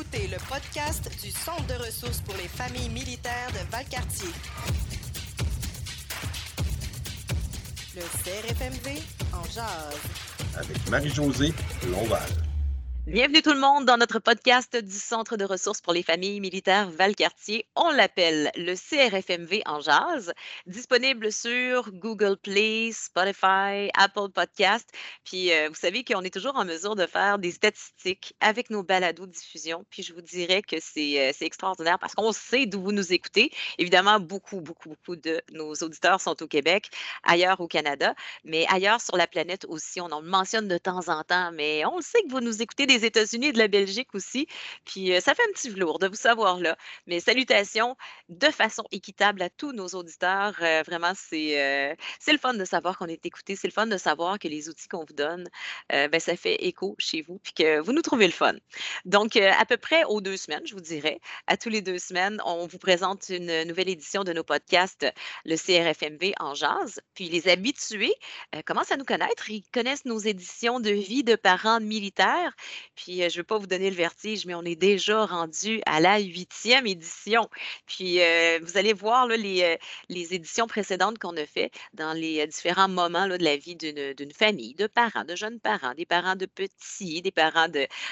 écoutez le podcast du Centre de ressources pour les familles militaires de Valcartier. Le CRFMV en jazz. Avec Marie-Josée Lonval. Bienvenue tout le monde dans notre podcast du Centre de ressources pour les familles militaires Valcartier. On l'appelle le CRFMV en jazz, disponible sur Google Play, Spotify, Apple Podcast. Puis euh, vous savez qu'on est toujours en mesure de faire des statistiques avec nos balados diffusion. Puis je vous dirais que c'est euh, extraordinaire parce qu'on sait d'où vous nous écoutez. Évidemment, beaucoup, beaucoup, beaucoup de nos auditeurs sont au Québec, ailleurs au Canada, mais ailleurs sur la planète aussi. On en mentionne de temps en temps, mais on sait que vous nous écoutez des États-Unis et de la Belgique aussi. Puis ça fait un petit velours de vous savoir là. Mais salutations de façon équitable à tous nos auditeurs. vraiment, c'est c'est le fun de savoir qu'on est écouté. C'est le fun de savoir que les outils qu'on vous donne, ben, ça fait écho chez vous puis que vous nous trouvez le fun. Donc, à peu près aux deux semaines, je vous dirais, à tous les deux semaines, on vous présente une nouvelle édition de nos podcasts, le CRFMV en jazz. Puis les habitués commencent à nous connaître. Ils connaissent nos éditions de vie de parents militaires. Puis, je ne veux pas vous donner le vertige, mais on est déjà rendu à la huitième édition. Puis, vous allez voir les, les éditions précédentes qu'on a fait dans les différents moments de la vie d'une famille, de parents, de jeunes parents, des parents de petits, des parents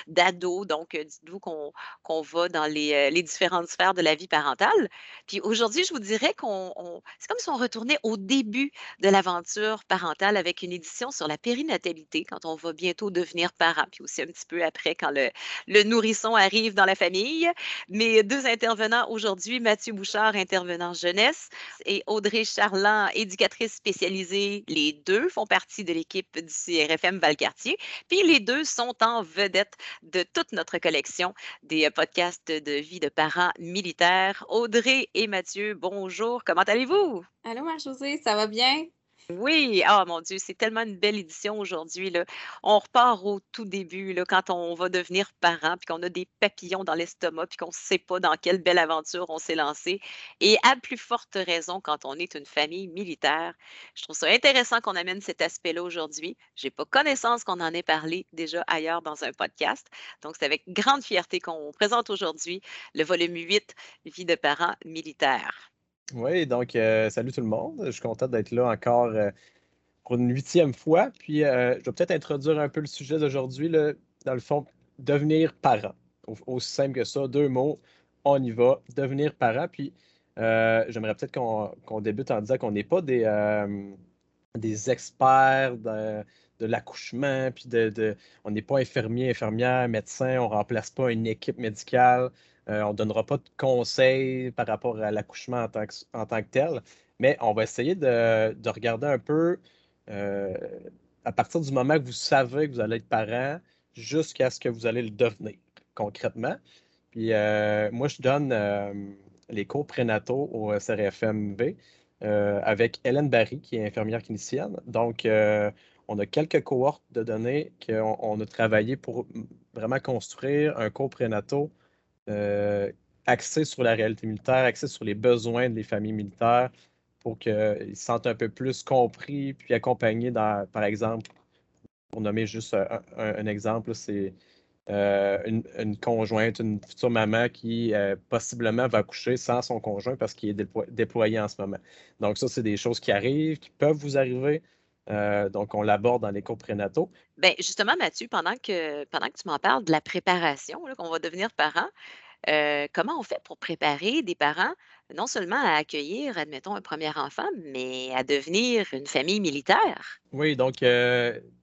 d'ados. Donc, dites-vous qu'on va dans les, les, différentes sphères de la vie parentale. Puis, aujourd'hui, je vous dirais qu'on c'est comme si on retournait au début de l'aventure parentale avec une édition sur la périnatalité quand on va bientôt devenir parent, puis aussi un petit peu après quand le, nourrisson arrive dans la famille. Mes deux intervenants aujourd'hui, Mathieu Bouchard, intervenant jeunesse, et Audrey Charland, éducatrice spécialisée. Les deux font partie de l'équipe du CRFM Valcartier. Puis les deux sont en vedette de toute notre collection des podcasts de vie de parents militaires. Audrey et Mathieu, bonjour. Comment allez-vous? Allô, Marc-Josée, ça va bien? Oui, ah mon Dieu, c'est tellement une belle édition aujourd'hui. On repart au tout début, là, quand on va devenir parent, puis qu'on a des papillons dans l'estomac, puis qu'on ne sait pas dans quelle belle aventure on s'est lancé. Et à plus forte raison quand on est une famille militaire. Je trouve ça intéressant qu'on amène cet aspect-là aujourd'hui. Je n'ai pas connaissance qu'on en ait parlé déjà ailleurs dans un podcast. Donc, c'est avec grande fierté qu'on présente aujourd'hui le volume 8, Vie de parents militaires. Oui, donc euh, salut tout le monde. Je suis content d'être là encore euh, pour une huitième fois. Puis euh, je vais peut-être introduire un peu le sujet d'aujourd'hui. Dans le fond, devenir parent. Aussi simple que ça, deux mots, on y va. Devenir parent. Puis j'aimerais peut-être qu'on débute en disant qu'on n'est pas des, des experts de, l'accouchement, puis de, on n'est pas infirmier, infirmière, médecin, on ne remplace pas une équipe médicale. Euh, on ne donnera pas de conseils par rapport à l'accouchement en, tant que, tel, mais on va essayer de, regarder un peu euh, à partir du moment que vous savez que vous allez être parent jusqu'à ce que vous allez le devenir concrètement. Puis euh, moi, je donne les cours prénataux au CRFMB avec Hélène Barry, qui est infirmière clinicienne. Donc, on a quelques cohortes de données qu'on a travaillé pour vraiment construire un cours prénatal euh, axé sur la réalité militaire, axé sur les besoins des familles militaires pour qu'ils se sentent un peu plus compris puis accompagnés par exemple, pour nommer juste un, exemple, c'est euh, une, conjointe, une future maman qui euh, possiblement va coucher sans son conjoint parce qu'il est déployé en ce moment. Donc, ça, c'est des choses qui arrivent, qui peuvent vous arriver. Donc, on l'aborde dans les cours prénataux. Bien, justement, Mathieu, pendant que, pendant que tu m'en parles de la préparation, qu'on va devenir parent, comment on fait pour préparer des parents non seulement à accueillir, admettons, un premier enfant, mais à devenir une famille militaire? Oui, donc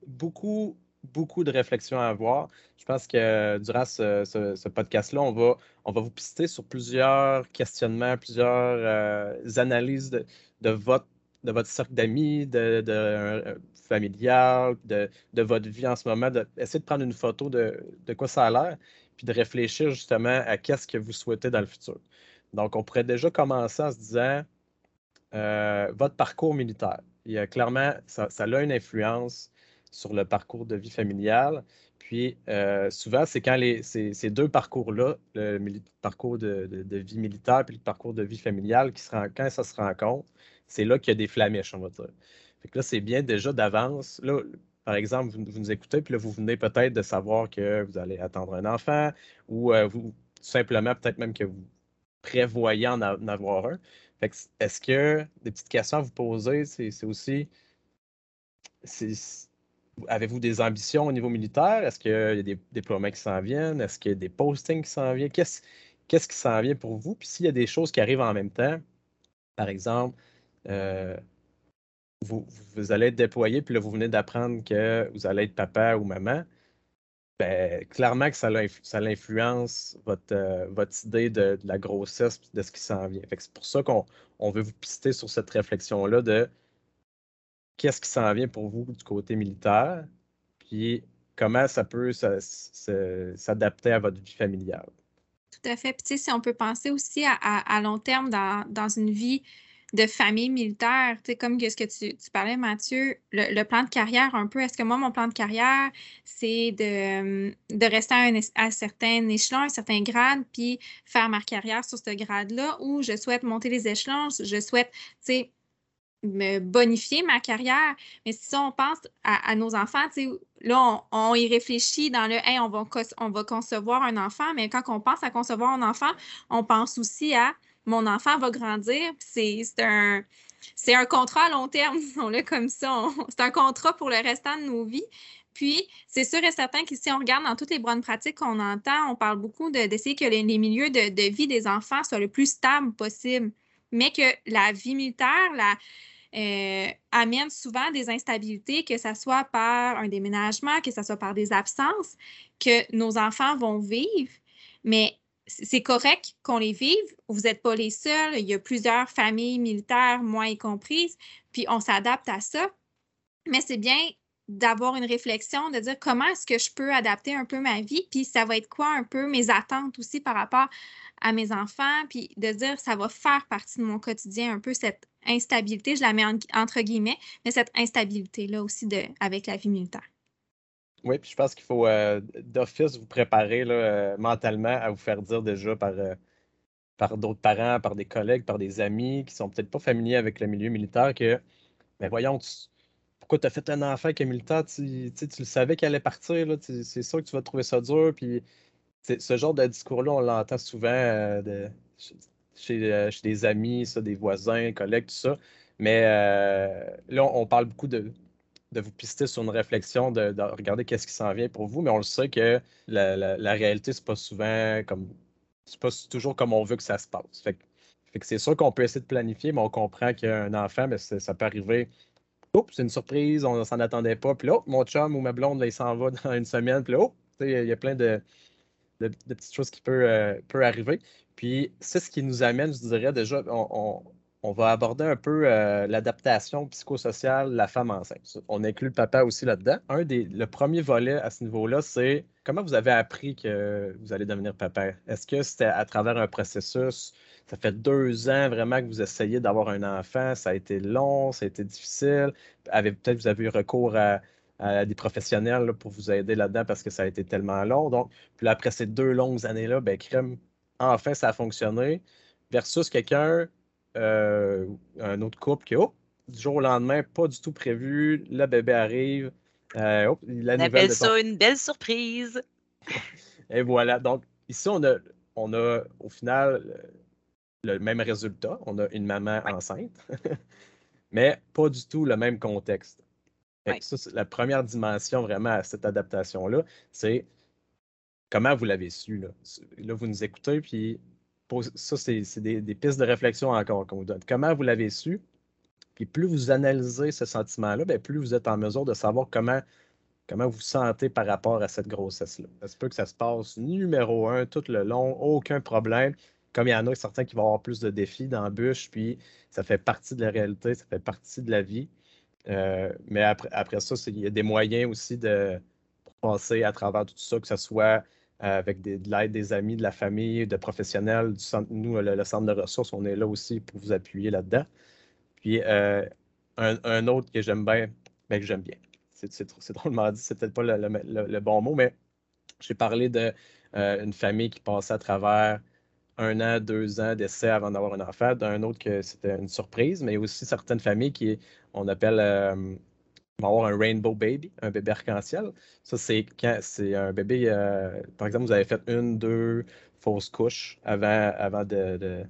beaucoup, beaucoup de réflexions à avoir. Je pense que durant ce, podcast-là, on va, on va vous pister sur plusieurs questionnements, plusieurs analyses de, de, votre de votre cercle d'amis, de, familial, de, de, votre vie en ce moment, d'essayer de, prendre une photo de, de quoi ça a l'air, puis de réfléchir justement à qu'est-ce que vous souhaitez dans le futur. Donc, on pourrait déjà commencer en se disant euh, votre parcours militaire. Il y a clairement, ça, ça, a une influence sur le parcours de vie familiale. Puis, euh, souvent, c'est quand les, ces, ces deux parcours-là, le, parcours de, de, vie militaire puis le parcours de vie familiale, qui quand ça se rencontre, c'est là qu'il y a des flamèches, on va dire. Fait que là, c'est bien déjà d'avance. Là, par exemple, vous, nous écoutez, puis là, vous venez peut-être de savoir que vous allez attendre un enfant ou vous, tout simplement, peut-être même que vous prévoyez en, avoir un. est-ce que des petites questions à vous poser, c'est aussi Avez-vous des ambitions au niveau militaire? Est-ce qu'il y a des déploiements qui s'en viennent? Est-ce qu'il y a des postings qui s'en viennent? Qu'est-ce, qu'est-ce qui s'en vient pour vous? Puis s'il y a des choses qui arrivent en même temps, par exemple, euh, vous, allez être déployé, puis là, vous venez d'apprendre que vous allez être papa ou maman, ben, clairement que ça, ça influence votre, euh, votre idée de, la grossesse de ce qui s'en vient. c'est pour ça qu'on veut vous pister sur cette réflexion-là de qu'est-ce qui s'en vient pour vous du côté militaire, puis comment ça peut s'adapter à votre vie familiale. Tout à fait. Puis, si on peut penser aussi à, long terme dans, une vie de famille militaire, tu sais, comme ce que tu, parlais, Mathieu, le, plan de carrière un peu. Est-ce que moi, mon plan de carrière, c'est de, rester à un, à un certain échelon, un certain grade, puis faire ma carrière sur ce grade-là, ou je souhaite monter les échelons, je souhaite, tu sais, me bonifier ma carrière. Mais si on pense à, nos enfants, là, on, y réfléchit dans le hey, on va concevoir un enfant, mais quand on pense à concevoir un enfant, on pense aussi à mon enfant va grandir. C'est un. Contrat à long terme, disons-le comme ça. C'est un contrat pour le restant de nos vies. Puis, c'est sûr et certain que si on regarde dans toutes les bonnes pratiques qu'on entend, on parle beaucoup d'essayer que les, milieux de, de, vie des enfants soient le plus stables possible, mais que la vie militaire, la, euh, amène souvent des instabilités, que ce soit par un déménagement, que ce soit par des absences, que nos enfants vont vivre. Mais c'est correct qu'on les vive. Vous n'êtes pas les seuls. Il y a plusieurs familles militaires, moi y comprises, puis on s'adapte à ça. Mais c'est bien d'avoir une réflexion, de dire comment est-ce que je peux adapter un peu ma vie, puis ça va être quoi un peu mes attentes aussi par rapport à mes enfants, puis de dire ça va faire partie de mon quotidien un peu cette instabilité, je la mets entre guillemets, mais cette instabilité-là aussi de, avec la vie militaire. Oui, puis je pense qu'il faut euh, d'office vous préparer là, euh, mentalement à vous faire dire déjà par, euh, par d'autres parents, par des collègues, par des amis qui sont peut-être pas familiers avec le milieu militaire que, mais voyons, pourquoi tu as fait un enfant qui est militaire, tu, tu, le savais qu'il allait partir, c'est sûr que tu vas trouver ça dur, puis ce genre de discours-là, on l'entend souvent euh, chez, des amis, ça, des voisins, collègues, tout ça. Mais là, on, parle beaucoup de, de vous pister sur une réflexion, de, regarder qu'est-ce qui s'en vient pour vous, mais on le sait que la, réalité, c'est pas souvent comme. C'est pas toujours comme on veut que ça se passe. Fait, que c'est sûr qu'on peut essayer de planifier, mais on comprend qu'un enfant, mais ça peut arriver. Oups, c'est une surprise, on ne s'en attendait pas. Puis là, mon chum ou ma blonde, il s'en va dans une semaine. Puis là, oh, il y a plein de, petites choses qui peuvent euh, peut arriver. Puis c'est ce qui nous amène, je dirais déjà, on, va aborder un peu euh, l'adaptation psychosociale de la femme enceinte. On inclut le papa aussi là-dedans. Un des, le premier volet à ce niveau-là, c'est comment vous avez appris que vous allez devenir papa? Est-ce que c'était à travers un processus? Ça fait deux ans vraiment que vous essayez d'avoir un enfant. Ça a été long, ça a été difficile. Peut-être vous avez eu recours à, des professionnels pour vous aider là-dedans parce que ça a été tellement long. Donc, puis après ces deux longues années-là, ben, crème, enfin ça a fonctionné, versus quelqu'un, euh, un autre couple qui, oh, du jour au lendemain, pas du tout prévu, le bébé arrive. Euh, la on appelle ça une belle surprise. Et voilà. Donc, ici, on a, on a au final le même résultat. On a une maman enceinte, mais pas du tout le même contexte. Ça, la première dimension vraiment à cette adaptation-là, c'est comment vous l'avez su? Là? là, vous nous écoutez, puis ça, c'est des, pistes de réflexion encore qu'on vous donne. Comment vous l'avez su? Puis plus vous analysez ce sentiment-là, bien, plus vous êtes en mesure de savoir comment, comment vous vous sentez par rapport à cette grossesse-là. Ça se peut que ça se passe numéro un tout le long, aucun problème. Comme il y en a certains qui vont avoir plus de défis, d'embûches, puis ça fait partie de la réalité, ça fait partie de la vie. Euh, mais après, après ça, il y a des moyens aussi de passer à travers tout ça, que ce soit euh, avec de l'aide des amis, de la famille, de professionnels. Nous, le, centre de ressources, on est là aussi pour vous appuyer là-dedans. Puis euh, un, autre que j'aime bien, ben, que j'aime bien, c'est drôlement dit, c'est peut-être pas le, bon mot, mais j'ai parlé d'une euh, famille qui passait à travers un an, deux ans d'essai avant d'avoir un enfant, d'un autre que c'était une surprise, mais aussi certaines familles qui, on appelle va avoir un rainbow baby, un bébé arc-en-ciel. Ça, c'est quand c'est un bébé, euh, par exemple, vous avez fait une, deux fausses couches avant, avant de,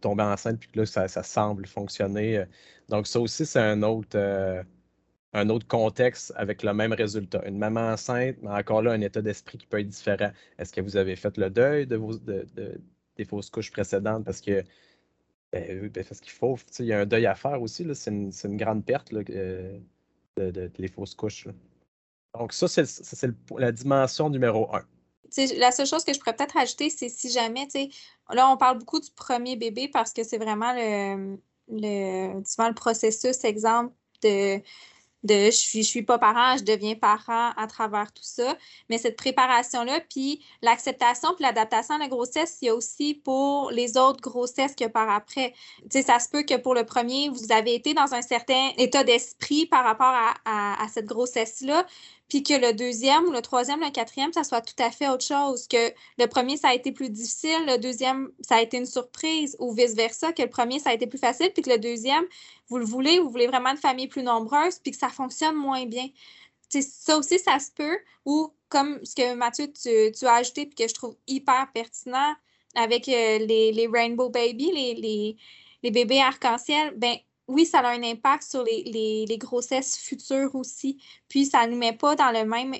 tomber enceinte, puis que là, ça, semble fonctionner. Donc, ça aussi, c'est un autre, euh, un autre contexte avec le même résultat. Une maman enceinte, mais encore là, un état d'esprit qui peut être différent. Est-ce que vous avez fait le deuil de vos, de, des fausses couches précédentes? Parce que ben, ben, parce qu'il faut, il y a un deuil à faire aussi. C'est une, une, grande perte là, euh, de, les fausses couches. Donc, ça, c'est la dimension numéro un. la seule chose que je pourrais peut-être ajouter, c'est si jamais, là, on parle beaucoup du premier bébé parce que c'est vraiment le, le, le processus, exemple, de je suis, suis pas parent, je deviens parent à travers tout ça. Mais cette préparation-là, puis l'acceptation, puis l'adaptation à la grossesse, il y a aussi pour les autres grossesses que par après. Tu sais, ça se peut que pour le premier, vous avez été dans un certain état d'esprit par rapport à, à cette grossesse-là, puis que le deuxième ou le troisième, le quatrième, ça soit tout à fait autre chose, que le premier, ça a été plus difficile, le deuxième, ça a été une surprise, ou vice-versa, que le premier, ça a été plus facile, puis que le deuxième, vous le voulez, vous voulez vraiment une famille plus nombreuse, puis que ça fonctionne moins bien. ça aussi, ça se peut, ou comme ce que Mathieu, tu, as ajouté, puis que je trouve hyper pertinent avec euh, les, Rainbow Baby, les, les, les bébés arc-en-ciel, ben oui, ça a un impact sur les, grossesses futures aussi. Puis, ça ne nous met pas dans le même.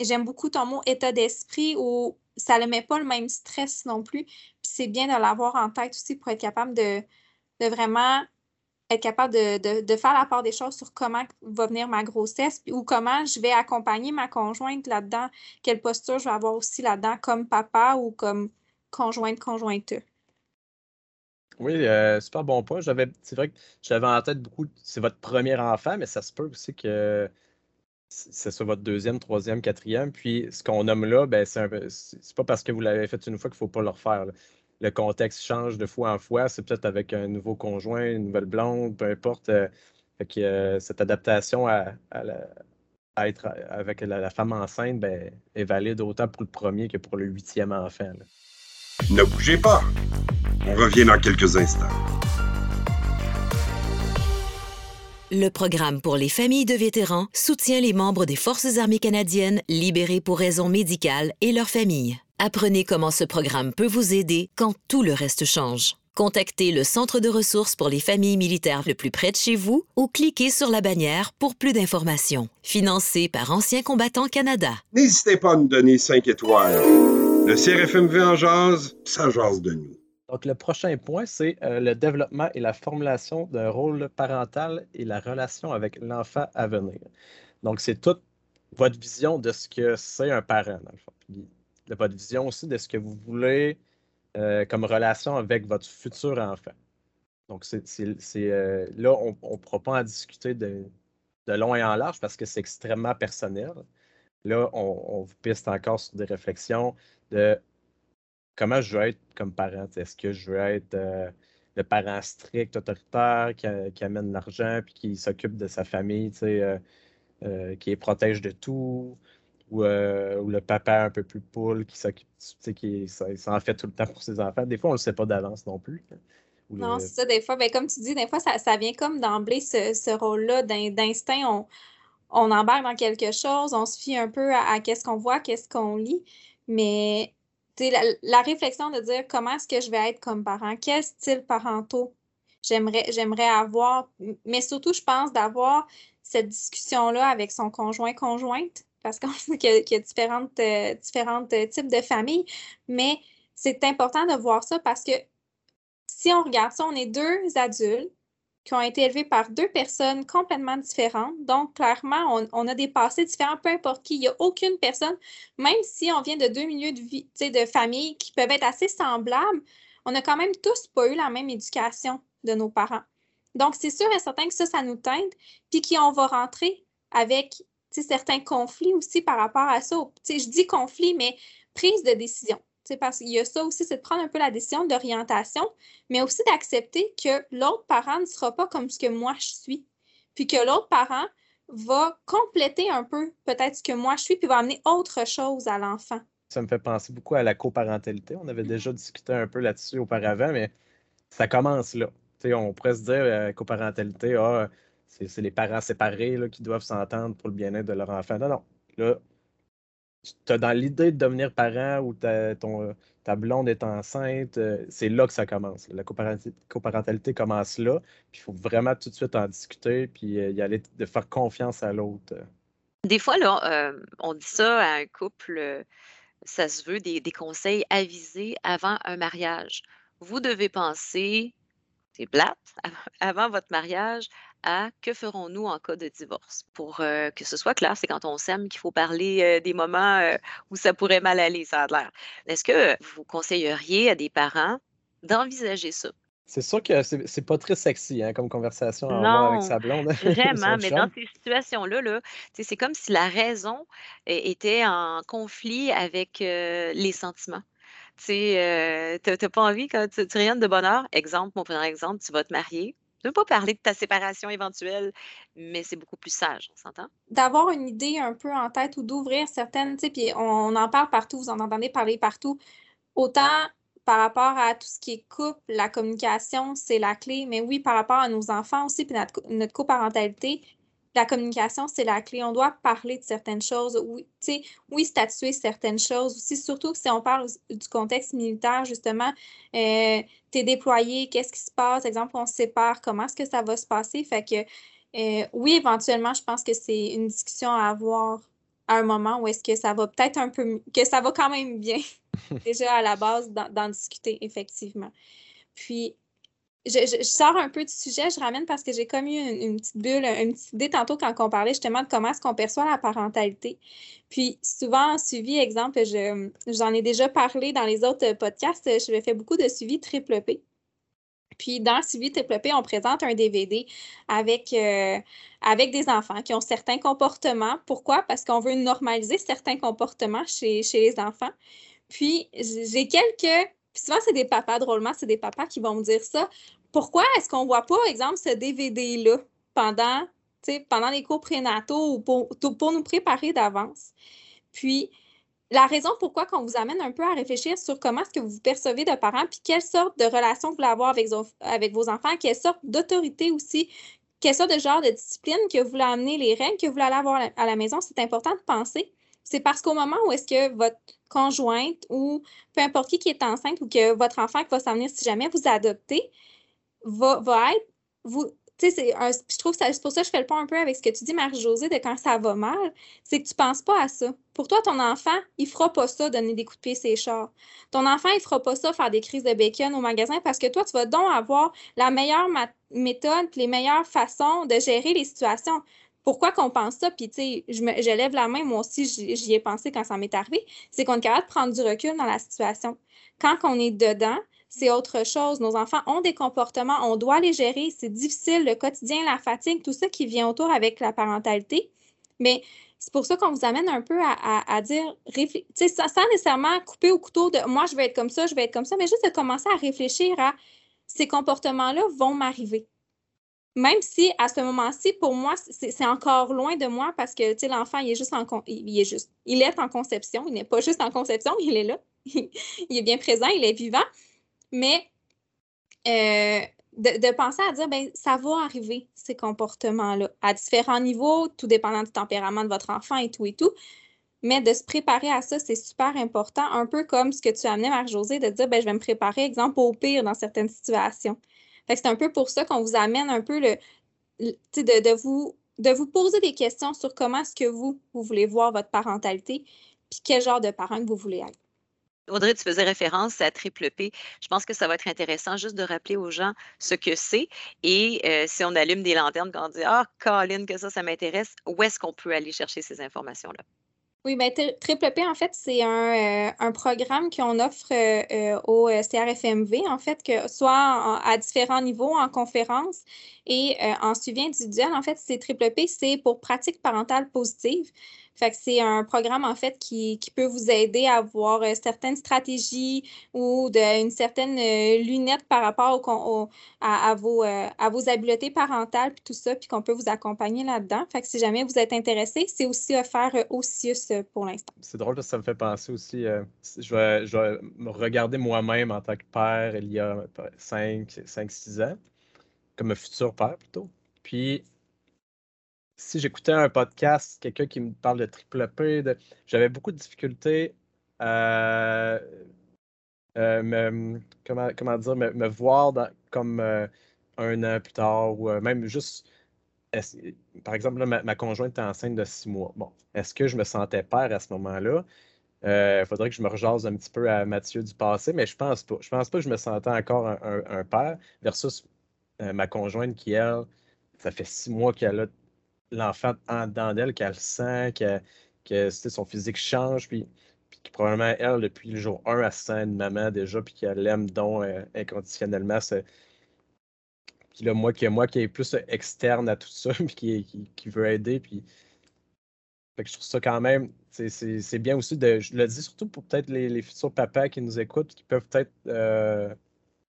J'aime beaucoup ton mot état d'esprit où ça ne met pas le même stress non plus. Puis, c'est bien de l'avoir en tête aussi pour être capable de, vraiment être capable de, faire la part des choses sur comment va venir ma grossesse ou comment je vais accompagner ma conjointe là-dedans, quelle posture je vais avoir aussi là-dedans comme papa ou comme conjointe, conjointe. Oui, euh, super bon point. C'est vrai que j'avais en tête beaucoup, c'est votre premier enfant, mais ça se peut aussi que c'est soit votre deuxième, troisième, quatrième. Puis ce qu'on nomme là, ben, c'est, pas parce que vous l'avez fait une fois qu'il ne faut pas le refaire. Le contexte change de fois en fois. C'est peut-être avec un nouveau conjoint, une nouvelle blonde, peu importe. Euh, que euh, cette adaptation à, être avec la, femme enceinte ben, est valide autant pour le premier que pour le huitième enfant. Ne bougez pas. On revient dans quelques instants. Le programme pour les familles de vétérans soutient les membres des Forces armées canadiennes libérés pour raisons médicales et leurs familles. Apprenez comment ce programme peut vous aider quand tout le reste change. Contactez le Centre de ressources pour les familles militaires le plus près de chez vous ou cliquez sur la bannière pour plus d'informations. Financé par Anciens combattants Canada. N'hésitez pas à nous donner 5 étoiles. Le CRFMV en jase, ça jase de nous. Donc, le prochain point, c'est euh, le développement et la formulation d'un rôle parental et la relation avec l'enfant à venir. Donc, c'est toute votre vision de ce que c'est un parent, dans le fond. De votre vision aussi de ce que vous voulez euh, comme relation avec votre futur enfant. Donc, c'est, euh, là, on ne pourra pas en discuter de, de, long et en large parce que c'est extrêmement personnel. Là, on, on vous piste encore sur des réflexions de comment je veux être comme parent? Est-ce que je veux être euh, le parent strict, autoritaire, qui, amène l'argent, puis qui s'occupe de sa famille, euh, euh, qui les protège de tout, ou, le papa un peu plus poule, qui s'occupe, qui s'en fait tout le temps pour ses enfants? Des fois, on ne le sait pas d'avance non plus. Non, c'est ça, des fois, ben, comme tu dis, des fois, ça, vient comme d'emblée ce, rôle-là d'instinct. On, on embarque dans quelque chose, on se fie un peu à, à qu'est-ce qu'on voit, qu'est-ce qu'on lit. Mais la, la, réflexion de dire comment est-ce que je vais être comme parent, quel style parentaux j'aimerais, avoir, mais surtout, je pense d'avoir cette discussion-là avec son conjoint, conjointe, parce qu'on sait qu'il y a, différentes, euh, différentes types de familles, mais c'est important de voir ça parce que si on regarde ça, on est deux adultes qui ont été élevés par deux personnes complètement différentes. Donc, clairement, on, a des passés différents, peu importe qui. Il n'y a aucune personne, même si on vient de deux milieux de vie, de famille qui peuvent être assez semblables, on n'a quand même tous pas eu la même éducation de nos parents. Donc, c'est sûr et certain que ça, ça nous teinte, puis qu'on va rentrer avec certains conflits aussi par rapport à ça. je dis conflit, mais prise de décision parce qu'il y a ça aussi, c'est de prendre un peu la décision d'orientation, mais aussi d'accepter que l'autre parent ne sera pas comme ce que moi je suis, puis que l'autre parent va compléter un peu peut-être ce que moi je suis, puis va amener autre chose à l'enfant. Ça me fait penser beaucoup à la coparentalité. On avait déjà discuté un peu là-dessus auparavant, mais ça commence là. on pourrait se dire, euh, coparentalité, ah, c'est les parents séparés là, qui doivent s'entendre pour le bien-être de leur enfant. Non, non. Là, tu as dans l'idée de devenir parent ou ta, ton, ta blonde est enceinte, euh, c'est là que ça commence. La coparentalité, commence là. Puis il faut vraiment tout de suite en discuter, puis euh, y aller de faire confiance à l'autre. Des fois, là, euh, on dit ça à un couple, ça se veut, des, des conseils avisés avant un mariage. Vous devez penser, c'est plate, avant votre mariage, à que ferons-nous en cas de divorce? Pour que ce soit clair, c'est quand on s'aime qu'il faut parler des moments où ça pourrait mal aller, ça a l'air. Est-ce que vous conseilleriez à des parents d'envisager ça? C'est sûr que c'est pas très sexy hein, comme conversation à avoir avec sa blonde. Vraiment, mais dans ces situations-là, là, c'est comme si la raison était en conflit avec les sentiments. Tu n'as pas envie quand tu, tu de bonheur? Exemple, mon premier exemple, tu vas te marier ne veux pas parler de ta séparation éventuelle, mais c'est beaucoup plus sage, on s'entend? D'avoir une idée un peu en tête ou d'ouvrir certaines, tu sais, puis on, en parle partout, vous en entendez parler partout. Autant par rapport à tout ce qui est couple, la communication, c'est la clé, mais oui, par rapport à nos enfants aussi, puis notre, notre coparentalité, la communication, c'est la clé. On doit parler de certaines choses. Oui, oui statuer certaines choses aussi, surtout si on parle du contexte militaire, justement. Euh, tu es déployé, qu'est-ce qui se passe? Exemple, on se sépare, comment est-ce que ça va se passer? Fait que euh, oui, éventuellement, je pense que c'est une discussion à avoir à un moment où est-ce que ça va peut-être un peu, que ça va quand même bien, déjà à la base, d'en discuter, effectivement. Puis, je, sors un peu du sujet, je ramène parce que j'ai comme eu une, petite bulle, une petite idée tantôt quand on parlait justement de comment est-ce qu'on perçoit la parentalité. Puis souvent, suivi, exemple, je, j'en ai déjà parlé dans les autres podcasts, je fais beaucoup de suivi triple P. Puis dans suivi triple P, on présente un DVD avec, euh, avec des enfants qui ont certains comportements. Pourquoi? Parce qu'on veut normaliser certains comportements chez, chez les enfants. Puis j'ai quelques puis souvent, c'est des papas, drôlement, c'est des papas qui vont me dire ça. Pourquoi est-ce qu'on ne voit pas, exemple, ce DVD-là pendant, pendant les cours prénataux ou pour, nous préparer d'avance? Puis, la raison pourquoi on vous amène un peu à réfléchir sur comment est-ce que vous percevez de parents, puis quelle sorte de relation vous voulez avoir avec, avec vos enfants, quelle sorte d'autorité aussi, quelle sorte de genre de discipline que vous voulez amener, les règles que vous voulez avoir à la maison, c'est important de penser. C'est parce qu'au moment où est-ce que votre conjointe ou peu importe qui qui est enceinte ou que votre enfant qui va s'en venir si jamais vous adoptez va, être, vous, tu sais, je trouve c'est pour ça que je fais le point un peu avec ce que tu dis, Marie-Josée, de quand ça va mal, c'est que tu ne penses pas à ça. Pour toi, ton enfant, il fera pas ça, donner des coups de pied ses chars. Ton enfant, il fera pas ça, faire des crises de bacon au magasin, parce que toi, tu vas donc avoir la meilleure méthode, les meilleures façons de gérer les situations pourquoi qu'on pense ça? Puis, tu sais, je, lève la main, moi aussi, j'y ai pensé quand ça m'est arrivé. C'est qu'on est capable de prendre du recul dans la situation. Quand on est dedans, c'est autre chose. Nos enfants ont des comportements, on doit les gérer. C'est difficile, le quotidien, la fatigue, tout ça qui vient autour avec la parentalité. Mais c'est pour ça qu'on vous amène un peu à, à, dire, sais, sans nécessairement couper au couteau de moi, je vais être comme ça, je vais être comme ça, mais juste de commencer à réfléchir à ces comportements-là vont m'arriver même si à ce moment-ci, pour moi, c'est encore loin de moi parce que l'enfant, il est juste en conception, il n'est pas juste en conception, il est là, il est bien présent, il est vivant. Mais euh, de, penser à dire, ben, ça va arriver, ces comportements-là, à différents niveaux, tout dépendant du tempérament de votre enfant et tout et tout. Mais de se préparer à ça, c'est super important, un peu comme ce que tu as amené, Marc-Josée, de dire, ben, je vais me préparer, exemple, au pire dans certaines situations c'est un peu pour ça qu'on vous amène un peu le, de, de, vous, de vous poser des questions sur comment est-ce que vous, vous voulez voir votre parentalité, puis quel genre de parent que vous voulez être. Audrey, tu faisais référence à Triple P. Je pense que ça va être intéressant juste de rappeler aux gens ce que c'est. Et euh, si on allume des lanternes quand on dit Ah, Colin, que ça, ça m'intéresse, où est-ce qu'on peut aller chercher ces informations-là? Oui, bien, Triple P, en fait, c'est un, euh, programme qu'on offre euh, euh, au CRFMV, en fait, que soit à différents niveaux, en conférence et en suivi individuel. En fait, c'est Triple P, c'est pour pratique parentale positive. Fait que c'est un programme, en fait, qui, peut vous aider à avoir euh, certaines stratégies ou de, une certaine euh, lunette par rapport au, à, vos, euh, à vos habiletés parentales, puis tout ça, puis qu'on peut vous accompagner là-dedans. Fait que si jamais vous êtes intéressé, c'est aussi offert au CIUS pour l'instant. C'est drôle ça me fait penser aussi, je, vais, je vais me regarder moi-même en tant que père il y a 5-6 ans, comme un futur père plutôt. Puis si j'écoutais un podcast, quelqu'un qui me parle de triple P, j'avais beaucoup de difficultés à euh, me, comment, dire, me, voir comme euh, un an plus tard ou même juste par exemple, ma, conjointe est enceinte de six mois. Bon, est-ce que je me sentais père à ce moment-là? Il faudrait que je me rejase un petit peu à Mathieu du passé, mais je pense pas. Je pense pas que je me sentais encore un, père versus ma conjointe qui, elle, ça fait six mois qu'elle a l'enfant en dedans d'elle, qu'elle sent, que, que son physique change, puis, puis probablement, elle, depuis le jour 1, elle se sent une maman déjà, puis qu'elle l'aime donc euh, inconditionnellement. Puis là, moi qui, moi qui est plus externe à tout ça, puis qui, qui, veut aider, puis fait que je trouve ça quand même, c'est bien aussi de, je le dis surtout pour peut-être les, futurs papas qui nous écoutent, qui peuvent peut-être euh,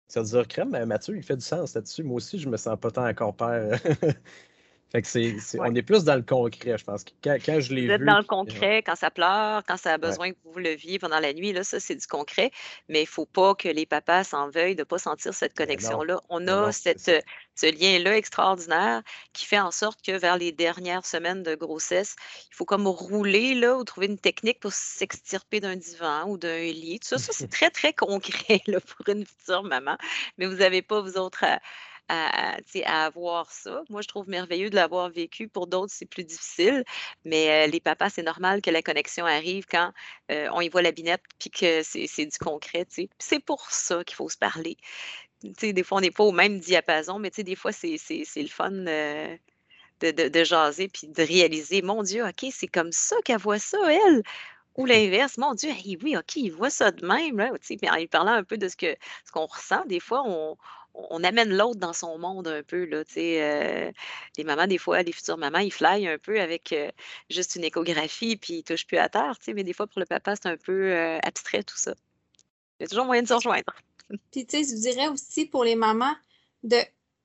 se dire, crème, Mathieu, il fait du sens là-dessus. Moi aussi, je me sens pas tant encore père. Fait que c'est, on est plus dans le concret, je pense. Quand, quand je l'ai vu. Vous dans le concret, quand ça pleure, quand ça a besoin que vous le viviez pendant la nuit, là, ça, c'est du concret. Mais il ne faut pas que les papas s'en veuillent de ne pas sentir cette connexion-là. On a cette, ce lien-là extraordinaire qui fait en sorte que vers les dernières semaines de grossesse, il faut comme rouler là, ou trouver une technique pour s'extirper d'un divan ou d'un lit. Tout ça, ça c'est très, très concret là, pour une future maman. Mais vous n'avez pas, vous autres, à à, avoir ça. Moi, je trouve merveilleux de l'avoir vécu. Pour d'autres, c'est plus difficile. Mais les papas, c'est normal que la connexion arrive quand on y voit la binette puis que c'est du concret. C'est pour ça qu'il faut se parler. des fois, on n'est pas au même diapason, mais des fois, c'est le fun. de, de, jaser puis de réaliser, mon Dieu, OK, c'est comme ça qu'elle voit ça, elle. Ou l'inverse, mon Dieu, oui, OK, il voit ça de même. Là, en lui parlant un peu de ce qu'on ce qu'on ressent, des fois, on, on amène l'autre dans son monde un peu. Là, euh, les mamans, des fois, les futures mamans, ils flyent un peu avec euh, juste une échographie puis ils ne touchent plus à terre. Mais des fois, pour le papa, c'est un peu euh, abstrait tout ça. Il y a toujours moyen de se rejoindre. Puis, tu sais, je dirais aussi pour les mamans de,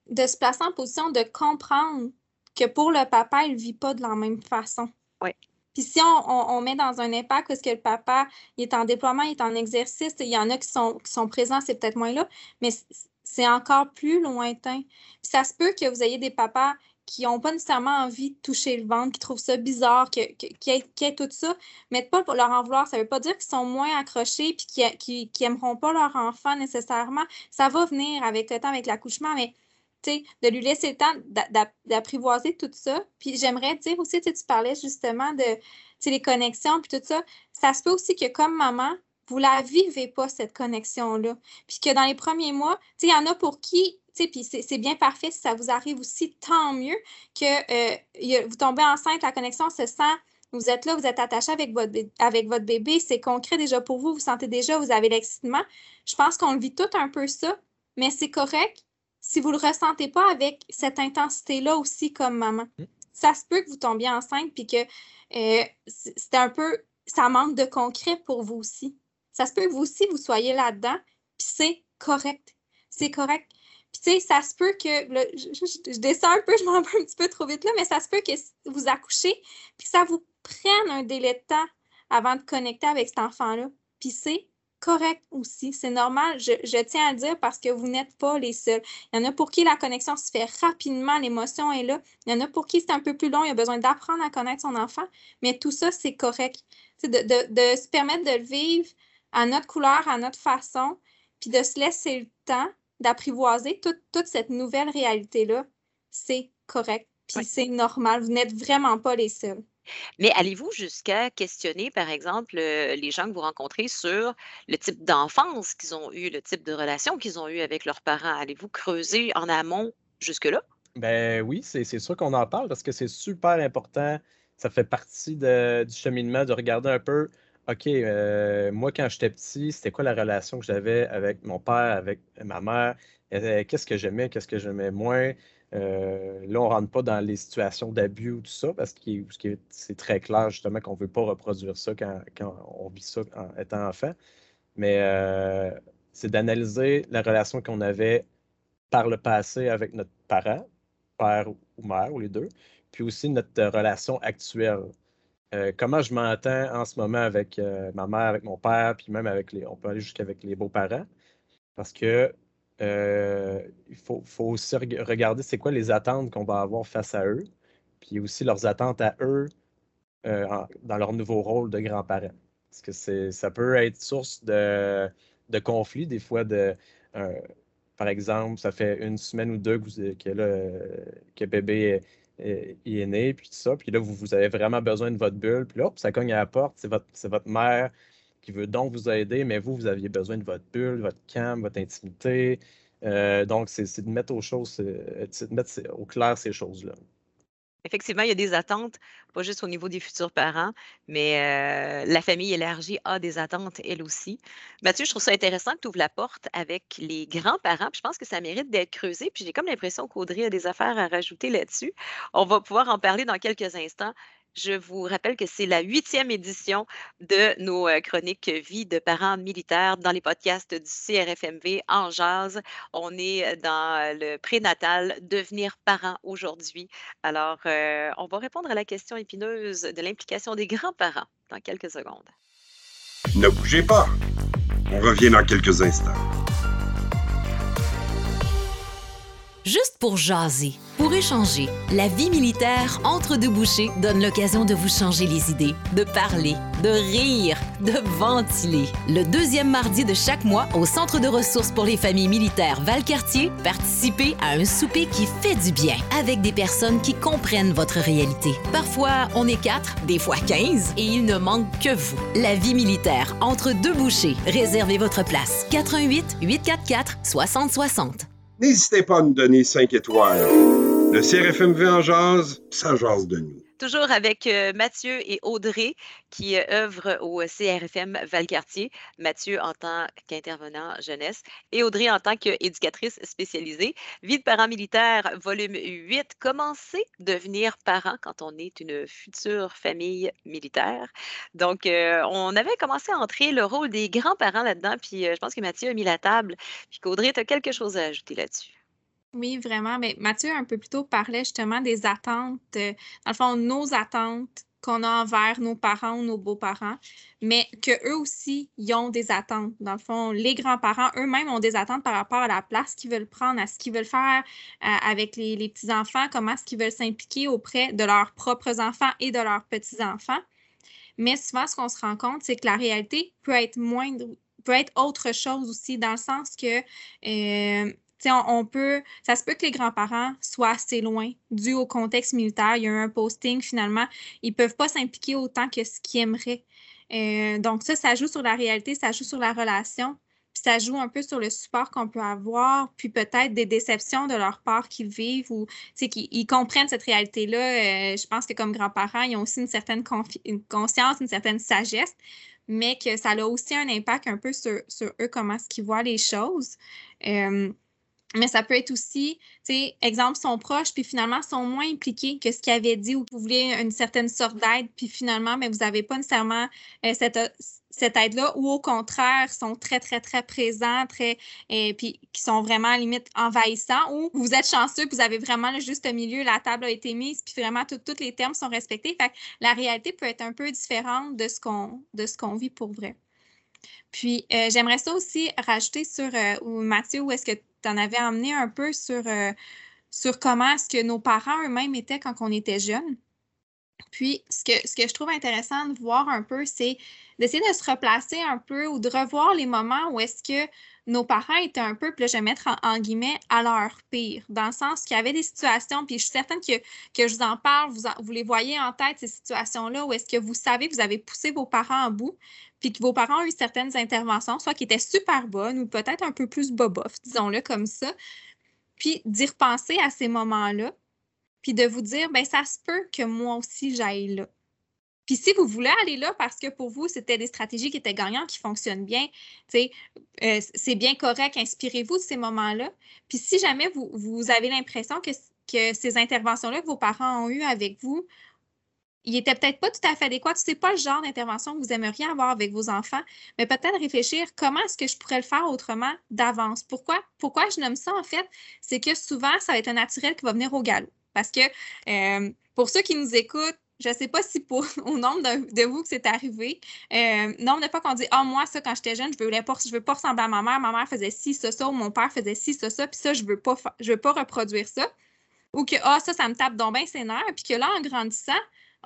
de se placer en position de comprendre que pour le papa, il ne vit pas de la même façon. Oui. Puis si on, met dans un impact parce que le papa il est en déploiement, il est en exercice, il y en a qui sont, qui sont présents, c'est peut-être moins là, mais c'est encore plus lointain. Puis ça se peut que vous ayez des papas qui n'ont pas nécessairement envie de toucher le ventre, qui trouvent ça bizarre, qu'il y, ait tout ça, mais pas pour leur en vouloir. Ça ne veut pas dire qu'ils sont moins accrochés et qu'ils n'aimeront pas leur enfant nécessairement. Ça va venir avec le temps, avec l'accouchement, mais de lui laisser le temps d'apprivoiser tout ça. Puis j'aimerais dire aussi, tu parlais justement de les connexions puis tout ça. Ça se peut aussi que comme maman, vous la vivez pas, cette connexion-là. Puis que dans les premiers mois, il y en a pour qui, puis c'est bien parfait si ça vous arrive aussi, tant mieux que euh, vous tombez enceinte, la connexion se sent vous êtes là, vous êtes attaché avec votre, avec votre bébé, c'est concret déjà pour vous, vous sentez déjà, vous avez l'excitement. Je pense qu'on le vit tout un peu ça, mais c'est correct si vous ne le ressentez pas avec cette intensité-là aussi comme maman. Mmh. Ça se peut que vous tombiez enceinte puis que euh, c'est un peu, ça manque de concret pour vous aussi. Ça se peut que vous aussi, vous soyez là-dedans, puis c'est correct. C'est correct. Puis, tu sais, ça se peut que, je, descends un peu, je m'en vais un petit peu trop vite là, mais ça se peut que vous accouchez, puis que ça vous prenne un délai de temps avant de connecter avec cet enfant-là. Puis c'est correct aussi. C'est normal. Je, tiens à le dire parce que vous n'êtes pas les seuls. Il y en a pour qui la connexion se fait rapidement, l'émotion est là. Il y en a pour qui c'est un peu plus long, il a besoin d'apprendre à connaître son enfant. Mais tout ça, c'est correct. De, de, de, se permettre de le vivre à notre couleur, à notre façon, puis de se laisser le temps d'apprivoiser toute, cette nouvelle réalité-là, c'est correct. Puis c'est normal. Vous n'êtes vraiment pas les seuls. Mais allez-vous jusqu'à questionner, par exemple, les gens que vous rencontrez sur le type d'enfance qu'ils ont eu, le type de relation qu'ils ont eu avec leurs parents? Allez-vous creuser en amont jusque-là? Ben oui, c'est sûr qu'on en parle parce que c'est super important. Ça fait partie du cheminement de regarder un peu OK, euh, moi, quand j'étais petit, c'était quoi la relation que j'avais avec mon père, avec ma mère? Euh, qu'est-ce que j'aimais, qu'est-ce que j'aimais moins? Euh, là, on ne rentre pas dans les situations d'abus ou tout ça, parce que c'est très clair justement qu'on ne veut pas reproduire ça quand, on vit ça en étant enfant. Mais c'est d'analyser la relation qu'on avait par le passé avec notre parent, père ou mère, ou les deux, puis aussi notre relation actuelle. Euh, comment je m'entends en ce moment avec euh, ma mère, avec mon père, puis même avec les. On peut aller jusqu'avec les beaux-parents? Parce que euh, il faut, aussi regarder c'est quoi les attentes qu'on va avoir face à eux. puis aussi leurs attentes à eux dans leur nouveau rôle de grands-parents. Parce que ça peut être source de, conflits, des fois de par exemple, ça fait une semaine ou deux que, que, le bébé est, est, né, puis tout ça. Puis là, vous, vous, avez vraiment besoin de votre bulle. Puis là, ça cogne à la porte. C'est votre, mère qui veut donc vous aider, mais vous, vous aviez besoin de votre bulle, votre calme, votre intimité. Euh, donc, c'est de mettre aux choses, de mettre au clair ces choses-là. Effectivement, il y a des attentes, pas juste au niveau des futurs parents, mais la famille élargie a des attentes, elle aussi. Mathieu, je trouve ça intéressant que tu ouvres la porte avec les grands-parents. je pense que ça mérite d'être creusé. Puis j'ai comme l'impression qu'Audrey a des affaires à rajouter là-dessus. On va pouvoir en parler dans quelques instants. Je vous rappelle que c'est la huitième édition de nos euh, chroniques vie de parents militaires dans les podcasts du CRFMV en jazz. On est euh, dans euh, le prénatal, devenir parent aujourd'hui. Alors, on va répondre à la question épineuse de l'implication des grands-parents dans quelques secondes. Ne bougez pas. On revient dans quelques instants. Juste pour jaser, pour échanger, la vie militaire entre deux bouchées donne l'occasion de vous changer les idées, de parler, de rire, de ventiler. Le deuxième mardi de chaque mois, au Centre de ressources pour les familles militaires Valcartier, participez à un souper qui fait du bien avec des personnes qui comprennent votre réalité. Parfois, on est quatre, des fois quinze, et il ne manque que vous. La vie militaire entre deux bouchées. Réservez votre place. 88 844 6060 n'hésitez pas à nous donner 5 étoiles. Le CRFMV en jazz, ça jase de nous. Toujours avec euh, Mathieu et Audrey qui euh, œuvrent au CRFM Valcartier. Mathieu en tant qu'intervenant jeunesse et Audrey en tant qu'éducatrice spécialisée. Vie de parents militaires, volume 8. Commencer devenir parent quand on est une future famille militaire. Donc, euh, on avait commencé à entrer le rôle des grands-parents là-dedans, puis je pense que Mathieu a mis la table, puis qu'Audrey, tu as quelque chose à ajouter là-dessus. Oui, vraiment. Mais Mathieu, un peu plus tôt, parlait justement des attentes, euh, dans le fond, nos attentes qu'on a envers nos parents ou nos beaux-parents, mais qu'eux aussi, ils ont des attentes. Dans le fond, les grands-parents eux-mêmes ont des attentes par rapport à la place qu'ils veulent prendre, à ce qu'ils veulent faire avec les, les petits-enfants, comment est-ce qu'ils veulent s'impliquer auprès de leurs propres enfants et de leurs petits-enfants. Mais souvent, ce qu'on se rend compte, c'est que la réalité peut être moindre, peut être autre chose aussi, dans le sens que euh, on, peut, ça se peut que les grands-parents soient assez loin dû au contexte militaire. Il y a un posting, finalement, ils ne peuvent pas s'impliquer autant que ce qu'ils aimeraient. Euh, donc, ça, ça joue sur la réalité, ça joue sur la relation, puis ça joue un peu sur le support qu'on peut avoir, puis peut-être des déceptions de leur part qu'ils vivent ou qu'ils comprennent cette réalité-là. Euh, je pense que comme grands-parents, ils ont aussi une certaine conscience, une certaine sagesse, mais que ça a aussi un impact un peu sur, eux, comment est-ce qu'ils voient les choses. Euh, mais ça peut être aussi, tu sais, exemple, sont proches, puis finalement sont moins impliqués que ce qu'ils avaient dit ou vous vouliez une certaine sorte d'aide, puis finalement, mais vous n'avez pas nécessairement euh, cette, euh, cette aide-là, ou au contraire, sont très, très, très présents, très, et puis qui sont vraiment limite envahissants, ou vous êtes chanceux, puis vous avez vraiment le juste milieu, la table a été mise, puis vraiment tous les termes sont respectés. Fait que la réalité peut être un peu différente de ce qu'on qu'on vit pour vrai. Puis, euh, j'aimerais ça aussi rajouter sur, Mathieu, où est-ce que en avais emmené un peu sur, euh, sur comment est-ce que nos parents eux-mêmes étaient quand on était jeunes. Puis, ce que, je trouve intéressant de voir un peu, c'est d'essayer de se replacer un peu ou de revoir les moments où est-ce que nos parents étaient un peu, puis là, je vais mettre en, guillemets, à leur pire, dans le sens qu'il y avait des situations, puis je suis certaine que, que je vous en parle, vous, vous les voyez en tête, ces situations-là, où est-ce que vous savez vous avez poussé vos parents en bout, puis que vos parents ont eu certaines interventions, soit qui étaient super bonnes ou peut-être un peu plus bobof, disons-le comme ça, puis d'y repenser à ces moments-là, puis de vous dire, ben ça se peut que moi aussi j'aille là. Puis si vous voulez aller là parce que pour vous, c'était des stratégies qui étaient gagnantes, qui fonctionnent bien, euh, c'est bien correct, inspirez-vous de ces moments-là. Puis si jamais vous, avez l'impression que, que ces interventions-là que vos parents ont eues avec vous, il n'était peut-être pas tout à fait adéquat. Ce n'est pas le genre d'intervention que vous aimeriez avoir avec vos enfants, mais peut-être réfléchir comment est-ce que je pourrais le faire autrement d'avance. Pourquoi? Pourquoi je nomme ça, en fait? C'est que souvent, ça va être un naturel qui va venir au galop. Parce que euh, pour ceux qui nous écoutent, je ne sais pas si pour, au nombre de, vous que c'est arrivé, euh, nombre de fois qu'on dit Ah, moi, ça, quand j'étais jeune, je ne veux, pas, je veux pas ressembler à ma mère, ma mère faisait ci, ça, ça, ou mon père faisait ci, ça, ça, puis ça, je ne veux, pas, je veux pas reproduire ça. ou que ah, ça, ça me tape donc bien ses nerfs, puis que là, en grandissant,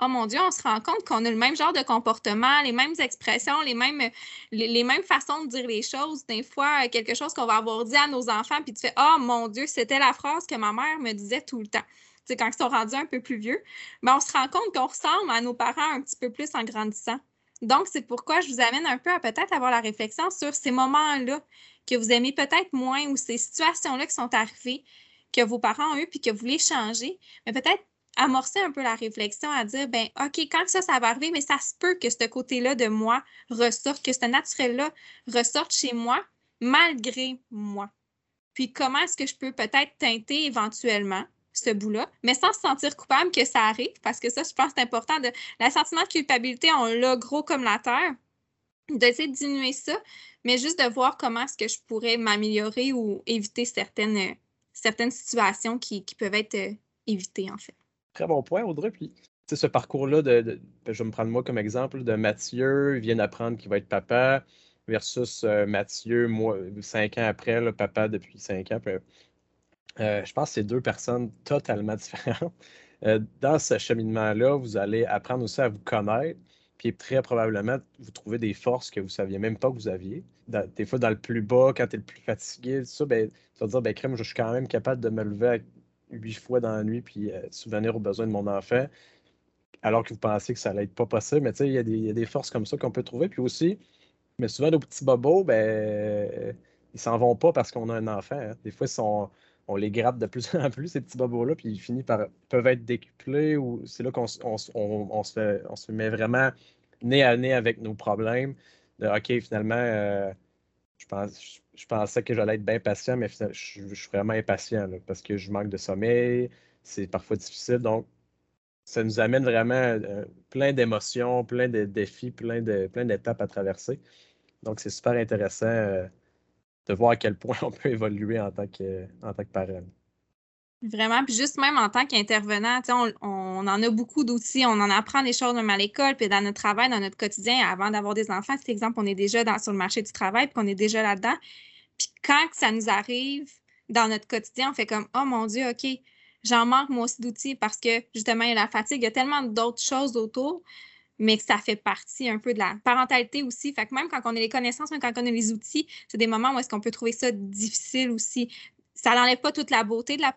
oh mon Dieu, on se rend compte qu'on a le même genre de comportement, les mêmes expressions, les mêmes, façons de dire les choses. Des fois, quelque chose qu'on va avoir dit à nos enfants, puis tu fais Oh mon Dieu, c'était la phrase que ma mère me disait tout le temps. C'est quand ils sont rendus un peu plus vieux, mais on se rend compte qu'on ressemble à nos parents un petit peu plus en grandissant. Donc, c'est pourquoi je vous amène un peu à peut-être avoir la réflexion sur ces moments-là que vous aimez peut-être moins ou ces situations-là qui sont arrivées, que vos parents ont eues, puis que vous voulez changer, mais peut-être amorcer un peu la réflexion à dire, ben OK, quand ça, ça va arriver, mais ça se peut que ce côté-là de moi ressorte, que ce naturel-là ressorte chez moi, malgré moi. Puis comment est-ce que je peux peut-être teinter éventuellement ce bout-là, mais sans se sentir coupable que ça arrive, parce que ça, je pense, c'est important. De, le sentiment de culpabilité, on l'a gros comme la terre, d'essayer de diminuer ça, mais juste de voir comment est-ce que je pourrais m'améliorer ou éviter certaines, certaines situations qui, qui peuvent être euh, évitées, en fait. Très bon point, Audrey. Puis, ce parcours-là, de, ben, je vais me prendre moi comme exemple, de Mathieu, il vient d'apprendre qu'il va être papa, versus euh, Mathieu, moi, cinq ans après, le papa depuis cinq ans. Euh, je pense que c'est deux personnes totalement différentes. Euh, dans ce cheminement-là, vous allez apprendre aussi à vous connaître, puis très probablement, vous trouver des forces que vous ne saviez même pas que vous aviez. des fois, dans le plus bas, quand tu es le plus fatigué, ça, ben, tu vas dire, ben, crème, je suis quand même capable de me lever huit fois dans la nuit puis euh, subvenir aux besoins de mon enfant, alors que vous pensez que ça n'allait être pas possible. Mais tu sais, il y, a des forces comme ça qu'on peut trouver. Puis aussi, mais souvent, nos petits bobos, ben, ils s'en vont pas parce qu'on a un enfant. Hein. Des fois, on les gratte de plus en plus, ces petits bobos-là, puis ils finissent par peuvent être décuplés ou c'est là qu'on on, se fait, on se met vraiment nez à nez avec nos problèmes. De OK, finalement, euh, je, pense, je, pensais que j'allais être bien patient, mais je, suis vraiment impatient parce que je manque de sommeil, c'est parfois difficile. Donc, ça nous amène vraiment euh, plein d'émotions, plein de défis, plein de plein d'étapes à traverser. Donc, c'est super intéressant euh, de voir à quel point on peut évoluer en tant que, en tant que parent. Vraiment, puis juste même en tant qu'intervenant, on, on, en a beaucoup d'outils, on en apprend des choses même à l'école, puis dans notre travail, dans notre quotidien, avant d'avoir des enfants, c'est exemple, on est déjà dans, sur le marché du travail, puis qu'on est déjà là-dedans. Puis quand ça nous arrive dans notre quotidien, on fait comme Oh mon Dieu, OK, j'en manque moi aussi d'outils parce que justement, il y a la fatigue, il y a tellement d'autres choses autour, mais que ça fait partie un peu de la parentalité aussi. Fait que même quand on a les connaissances, même quand on a les outils, c'est des moments où est-ce qu'on peut trouver ça difficile aussi ça n'enlève pas toute la beauté de la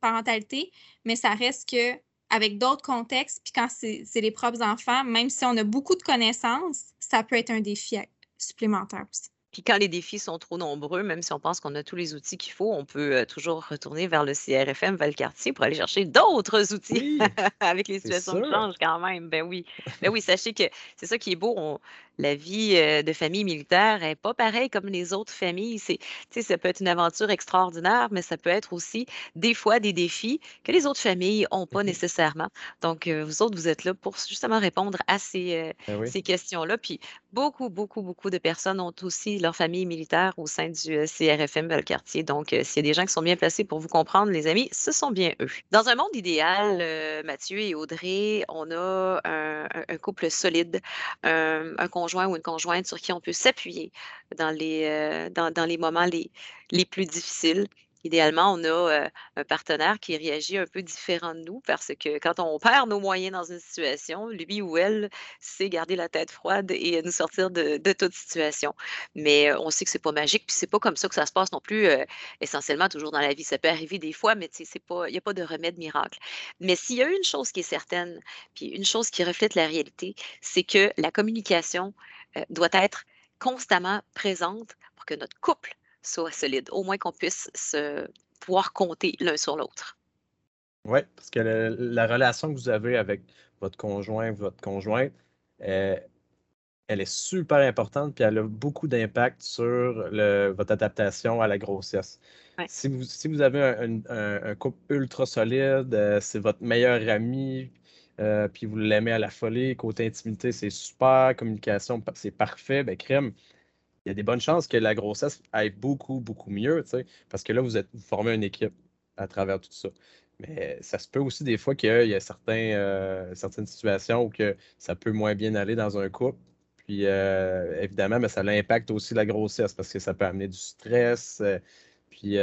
parentalité, mais ça reste que avec d'autres contextes, puis quand c'est les propres enfants, même si on a beaucoup de connaissances, ça peut être un défi supplémentaire aussi. Puis quand les défis sont trop nombreux, même si on pense qu'on a tous les outils qu'il faut, on peut euh, toujours retourner vers le CRFM Valcartier pour aller chercher d'autres outils avec les situations qui changent quand même. Ben oui. Ben oui, sachez que c'est ça qui est beau. On, la vie de famille militaire n'est pas pareille comme les autres familles. C'est, ça peut être une aventure extraordinaire, mais ça peut être aussi des fois des défis que les autres familles n'ont pas mmh nécessairement. Donc, vous autres, vous êtes là pour justement répondre à ces, ben ces questions-là. Puis, beaucoup, beaucoup, beaucoup de personnes ont aussi leur famille militaire au sein du CRFM Bellecartier. Donc, s'il y a des gens qui sont bien placés pour vous comprendre, les amis, ce sont bien eux. Dans un monde idéal, Mathieu et Audrey, on a un, couple solide, un, un ou une conjointe sur qui on peut s'appuyer dans les, euh, moments les plus difficiles. Idéalement, on a euh, un partenaire qui réagit un peu différent de nous parce que quand on perd nos moyens dans une situation, lui ou elle sait garder la tête froide et nous sortir de, toute situation. Mais euh, on sait que c'est pas magique, puis c'est pas comme ça que ça se passe non plus essentiellement toujours dans la vie. Ça peut arriver des fois, mais il n'y a pas de remède miracle. Mais s'il y a une chose qui est certaine, puis une chose qui reflète la réalité, c'est que la communication doit être constamment présente pour que notre couple soit solide, au moins qu'on puisse se pouvoir compter l'un sur l'autre. Oui, parce que la relation que vous avez avec votre conjoint, votre conjointe, euh, elle est super importante, puis elle a beaucoup d'impact sur votre adaptation à la grossesse. Si, vous, si vous avez un, couple ultra solide, euh, c'est votre meilleur ami, euh, puis vous l'aimez à la folie, côté intimité, c'est super, communication, c'est parfait, ben crème, il y a des bonnes chances que la grossesse aille beaucoup, beaucoup mieux, parce que là, vous, êtes, vous formez une équipe à travers tout ça. Mais ça se peut aussi des fois qu'il y a certains, euh, certaines situations où que ça peut moins bien aller dans un couple. Puis euh, évidemment, mais ça impacte aussi la grossesse parce que ça peut amener du stress. Euh, puis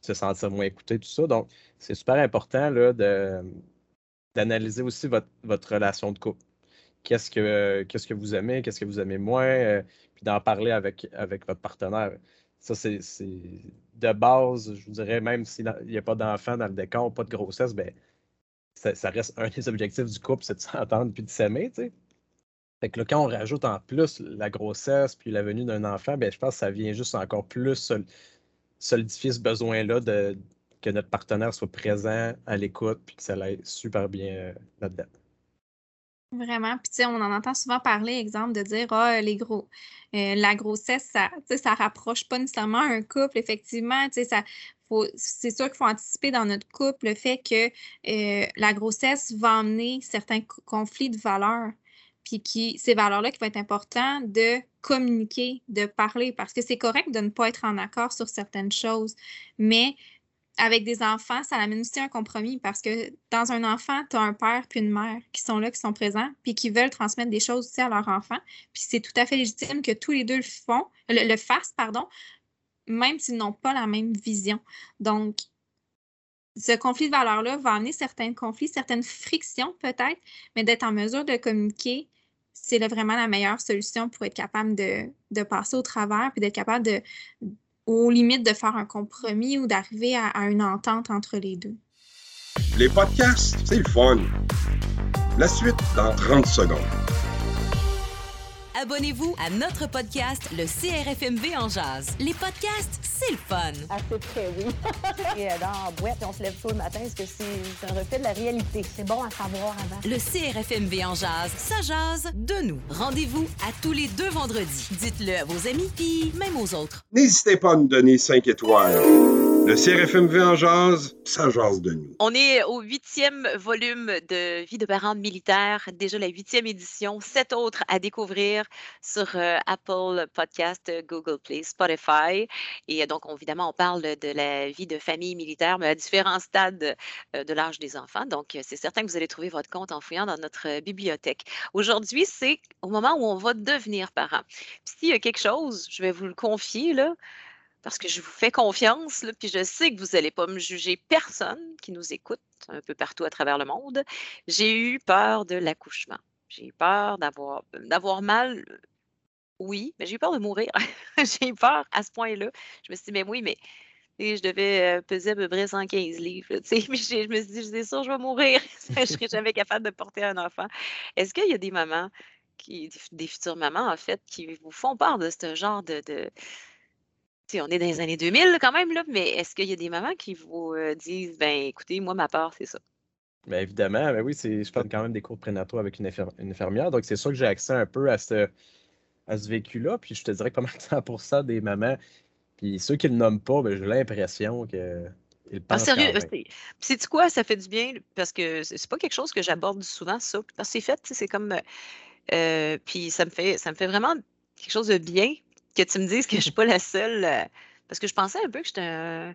se sentir moins écouté, tout ça. Donc, c'est super important là, de, d'analyser aussi votre, votre relation de couple. Qu'est-ce que, qu'est-ce que vous aimez, qu'est-ce que vous aimez moins, puis d'en parler avec, avec votre partenaire. Ça, c'est, de base, je vous dirais, même s'il n'y a pas d'enfant dans le décor, pas de grossesse, ben, ça, reste un des objectifs du couple, c'est de s'entendre puis de s'aimer, tu sais. Fait que là, quand on rajoute en plus la grossesse puis la venue d'un enfant, ben, je pense que ça vient juste encore plus solidifier ce besoin-là de, que notre partenaire soit présent à l'écoute puis que ça l'aide super bien euh, là-dedans. Vraiment. Puis, tu sais, on en entend souvent parler, exemple, de dire, ah, les gros, euh, la grossesse, ça, ça rapproche pas nécessairement un couple, effectivement. Tu sais, ça, c'est sûr qu'il faut anticiper dans notre couple le fait que euh, la grossesse va amener certains conflits de valeurs. Puis qui, ces valeurs-là qui vont être important de communiquer, de parler, parce que c'est correct de ne pas être en accord sur certaines choses. Mais avec des enfants, ça amène aussi un compromis parce que dans un enfant, tu as un père puis une mère qui sont là, qui sont présents, puis qui veulent transmettre des choses aussi à leur enfant. Puis c'est tout à fait légitime que tous les deux le font, le, fassent, pardon, même s'ils n'ont pas la même vision. Donc, ce conflit de valeurs-là va amener certains conflits, certaines frictions peut-être, mais d'être en mesure de communiquer, c'est vraiment la meilleure solution pour être capable de, de passer au travers, puis d'être capable de aux limites de faire un compromis ou d'arriver à, à une entente entre les deux? Les podcasts, c'est le fun. La suite dans 30 secondes abonnez-vous à notre podcast, le CRFMV en jazz. Les podcasts, c'est le fun. Assez près, oui. et dans la boîte, on se lève tôt le matin, est-ce que c'est un reflet de la réalité? C'est bon à savoir avant. Le CRFMV en jazz, ça jase de nous. Rendez-vous à tous les deux vendredis. Dites-le à vos amis, puis même aux autres. N'hésitez pas à nous donner 5 étoiles. Le CRFMV en jazz, ça jase de nous. On est au huitième volume de Vie de parents militaires, déjà la huitième édition, sept autres à découvrir sur euh, Apple Podcast, Google Play, Spotify. Et donc, évidemment, on parle de la vie de famille militaire, mais à différents stades euh, de l'âge des enfants. Donc, c'est certain que vous allez trouver votre compte en fouillant dans notre bibliothèque. Aujourd'hui, c'est au moment où on va devenir parent. S'il y a quelque chose, je vais vous le confier, là, parce que je vous fais confiance, puis je sais que vous n'allez pas me juger personne qui nous écoute un peu partout à travers le monde. J'ai eu peur de l'accouchement. J'ai eu peur d'avoir, mal. Oui, mais j'ai eu peur de mourir. j'ai eu peur à ce point-là. Je me suis dit, mais oui, mais je devais peser à peu près 115 livres. mais je me suis dit, c'est sûr, je vais mourir. je ne serai jamais capable de porter un enfant. Est-ce qu'il y a des mamans, qui, des futures mamans, en fait, qui vous font peur de ce genre de, on est dans les années 2000 quand même, là, mais est-ce qu'il y a des mamans qui vous euh, disent, ben écoutez, moi, ma part, c'est ça? Bien évidemment, ben oui, je parle quand même des cours prénataux avec une, infirmière, donc c'est sûr que j'ai accès un peu à ce, à ce vécu-là, puis je te dirais que pas mal de 100% des mamans, puis ceux qui ne le nomment pas, ben, j'ai l'impression que. Ils ah, sérieux, c'est quoi, ça fait du bien parce que c'est pas quelque chose que j'aborde souvent, ça. C'est fait, c'est comme. Euh, puis ça me fait ça me fait vraiment quelque chose de bien que tu me dises que je suis pas la seule. Euh, parce que je pensais un peu que j'étais un,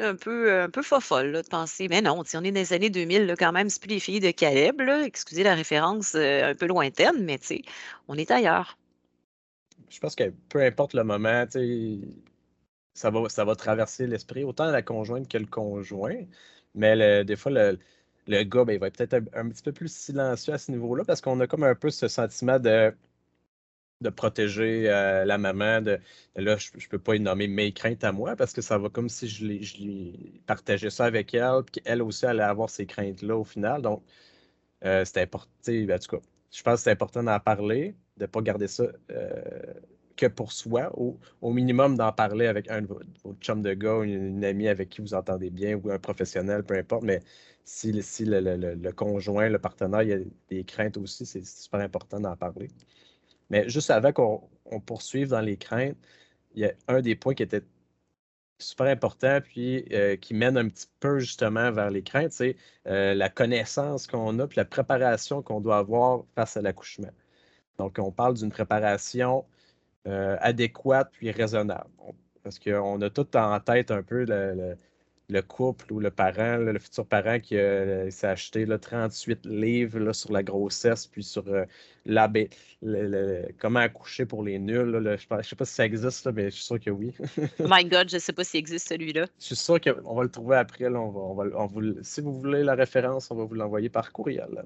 un peu, un peu fofolle de penser, mais non, on est dans les années 2000 là, quand même, c'est plus les filles de Caleb, excusez la référence euh, un peu lointaine, mais on est ailleurs. Je pense que peu importe le moment, ça va, ça va traverser l'esprit, autant la conjointe que le conjoint, mais des fois, le, le gars, ben, il va être peut-être un, petit peu plus silencieux à ce niveau-là parce qu'on a comme un peu ce sentiment de de protéger euh, la maman. De, là, je ne peux pas y nommer mes craintes à moi parce que ça va comme si je lui partageais ça avec elle, puis qu'elle aussi allait avoir ces craintes-là au final. Donc, euh, c'est important. En tout cas, je pense que c'est important d'en parler, de ne pas garder ça euh, que pour soi, ou au minimum d'en parler avec un de vos, chums de gars, une, une, amie avec qui vous entendez bien, ou un professionnel, peu importe. Mais si, si le, le conjoint, le partenaire, il y a des craintes aussi, c'est super important d'en parler. Mais juste avant qu'on poursuive dans les craintes, il y a un des points qui était super important, puis euh, qui mène un petit peu justement vers les craintes, c'est euh, la connaissance qu'on a, puis la préparation qu'on doit avoir face à l'accouchement. Donc, on parle d'une préparation euh, adéquate puis raisonnable. parce qu'on a tout en tête un peu le couple ou le parent, le futur parent qui euh, s'est acheté 38 livres sur la grossesse, puis sur euh, comment accoucher pour les nuls. je ne sais pas si ça existe, mais je suis sûr que oui. My God, je ne sais pas s'il existe celui-là. Je suis sûr qu'on va le trouver après. on va, si vous voulez la référence, on va vous l'envoyer par courriel.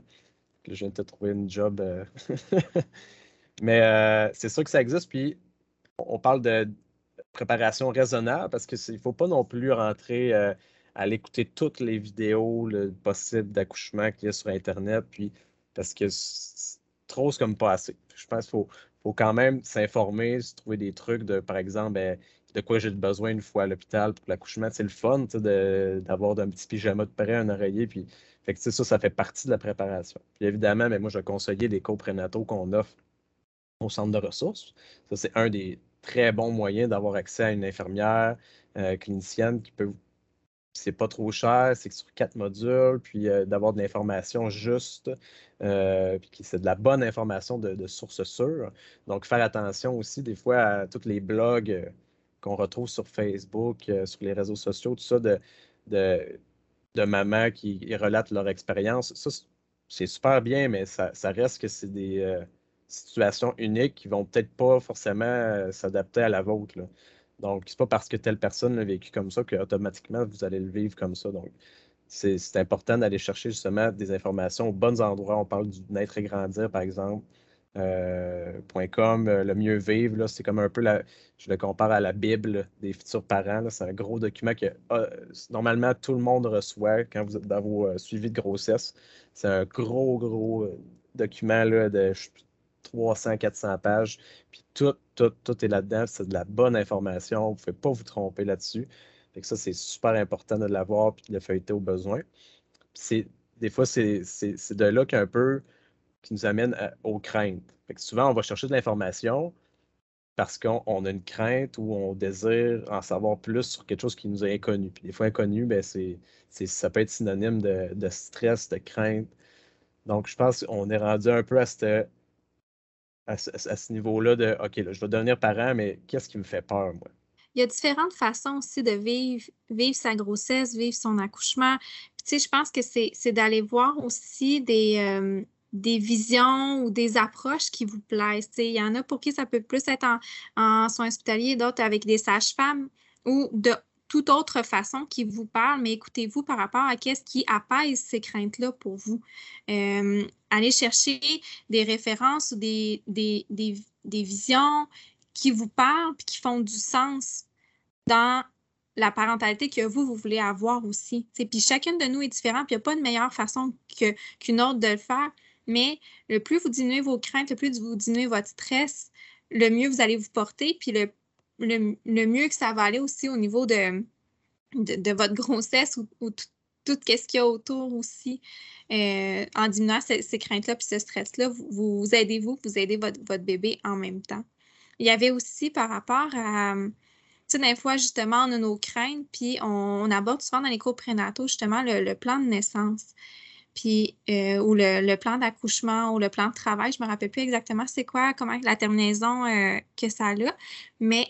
Je viens de te trouver une job. Euh. mais c'est sûr que ça existe. Puis on parle de préparation raisonnable parce qu'il ne faut pas non plus rentrer euh, à l'écouter toutes les vidéos possibles d'accouchement qu'il y a sur Internet, puis parce que trop, c'est comme pas assez. Je pense qu'il faut, quand même s'informer, se trouver des trucs de, par exemple, ben, de quoi j'ai besoin une fois à l'hôpital pour l'accouchement. C'est le fun d'avoir un petit pyjama de près, un oreiller, puis fait que, ça, ça fait partie de la préparation. Puis évidemment, mais ben, moi, je vais conseiller les cours prénataux qu'on offre au centre de ressources. Ça, c'est un des, très bon moyen d'avoir accès à une infirmière euh, clinicienne qui peut. C'est pas trop cher, c'est sur quatre modules, puis euh, d'avoir de l'information juste, euh, puis c'est de la bonne information de, de sources sûres. Donc, faire attention aussi des fois à tous les blogs qu'on retrouve sur Facebook, sur les réseaux sociaux, tout ça, de, de, de mamans qui relatent leur expérience. Ça, c'est super bien, mais ça, ça reste que c'est des situations uniques qui vont peut-être pas forcément euh, s'adapter à la vôtre. Là. Donc, c'est pas parce que telle personne l'a vécu comme ça qu'automatiquement vous allez le vivre comme ça. Donc, c'est important d'aller chercher justement des informations aux bons endroits. On parle du naître et grandir, par exemple. Euh, .com, euh, le mieux vivre, c'est comme un peu, la, je le compare à la Bible des futurs parents. C'est un gros document que ah, normalement tout le monde reçoit quand vous êtes dans vos suivis de grossesse. C'est un gros, gros document là, de 300, 400 pages. Puis tout, tout, tout est là-dedans. C'est de la bonne information. Vous ne pouvez pas vous tromper là-dessus. Fait ça, c'est super important de l'avoir puis de le feuilleter au besoin. C'est, des fois, c'est, de là qu'un peu qui nous amène aux craintes. Souvent, on va chercher de l'information parce qu'on a une crainte ou on désire en savoir plus sur quelque chose qui nous est inconnu. Puis des fois, inconnu, ben c'est, ça peut être synonyme de, de, stress, de crainte. Donc, je pense qu'on est rendu un peu à cette à, ce niveau-là de OK, là, je vais devenir parent, mais qu'est-ce qui me fait peur, moi? Il y a différentes façons aussi de vivre, sa grossesse, vivre son accouchement. Puis, tu sais, je pense que c'est d'aller voir aussi des, euh, des visions ou des approches qui vous plaisent. Tu sais, il y en a pour qui ça peut plus être en, en soins hospitaliers, d'autres avec des sages-femmes ou de toute autre façon qui vous parle, mais écoutez-vous par rapport à qu'est-ce qui apaise ces craintes-là pour vous. Euh, allez chercher des références ou des, des, visions qui vous parlent et qui font du sens dans la parentalité que vous, vous voulez avoir aussi. Puis chacune de nous est différente, puis il n'y a pas de meilleure façon qu'une autre de le faire, mais le plus vous diminuez vos craintes, le plus vous diminuez votre stress, le mieux vous allez vous porter, puis le le, mieux que ça va aller aussi au niveau de, de, votre grossesse ou, tout, ce qu'il y a autour aussi. Euh, en diminuant ces, craintes-là puis ce stress-là, vous, vous aidez-vous, vous aidez votre, bébé en même temps. Il y avait aussi par rapport à, tu sais, des fois, justement, on a nos craintes, puis on, aborde souvent dans les cours prénataux, justement, le, plan de naissance. Puis, euh, ou le, plan d'accouchement ou le plan de travail, je ne me rappelle plus exactement c'est quoi, comment la terminaison euh, que ça a, mais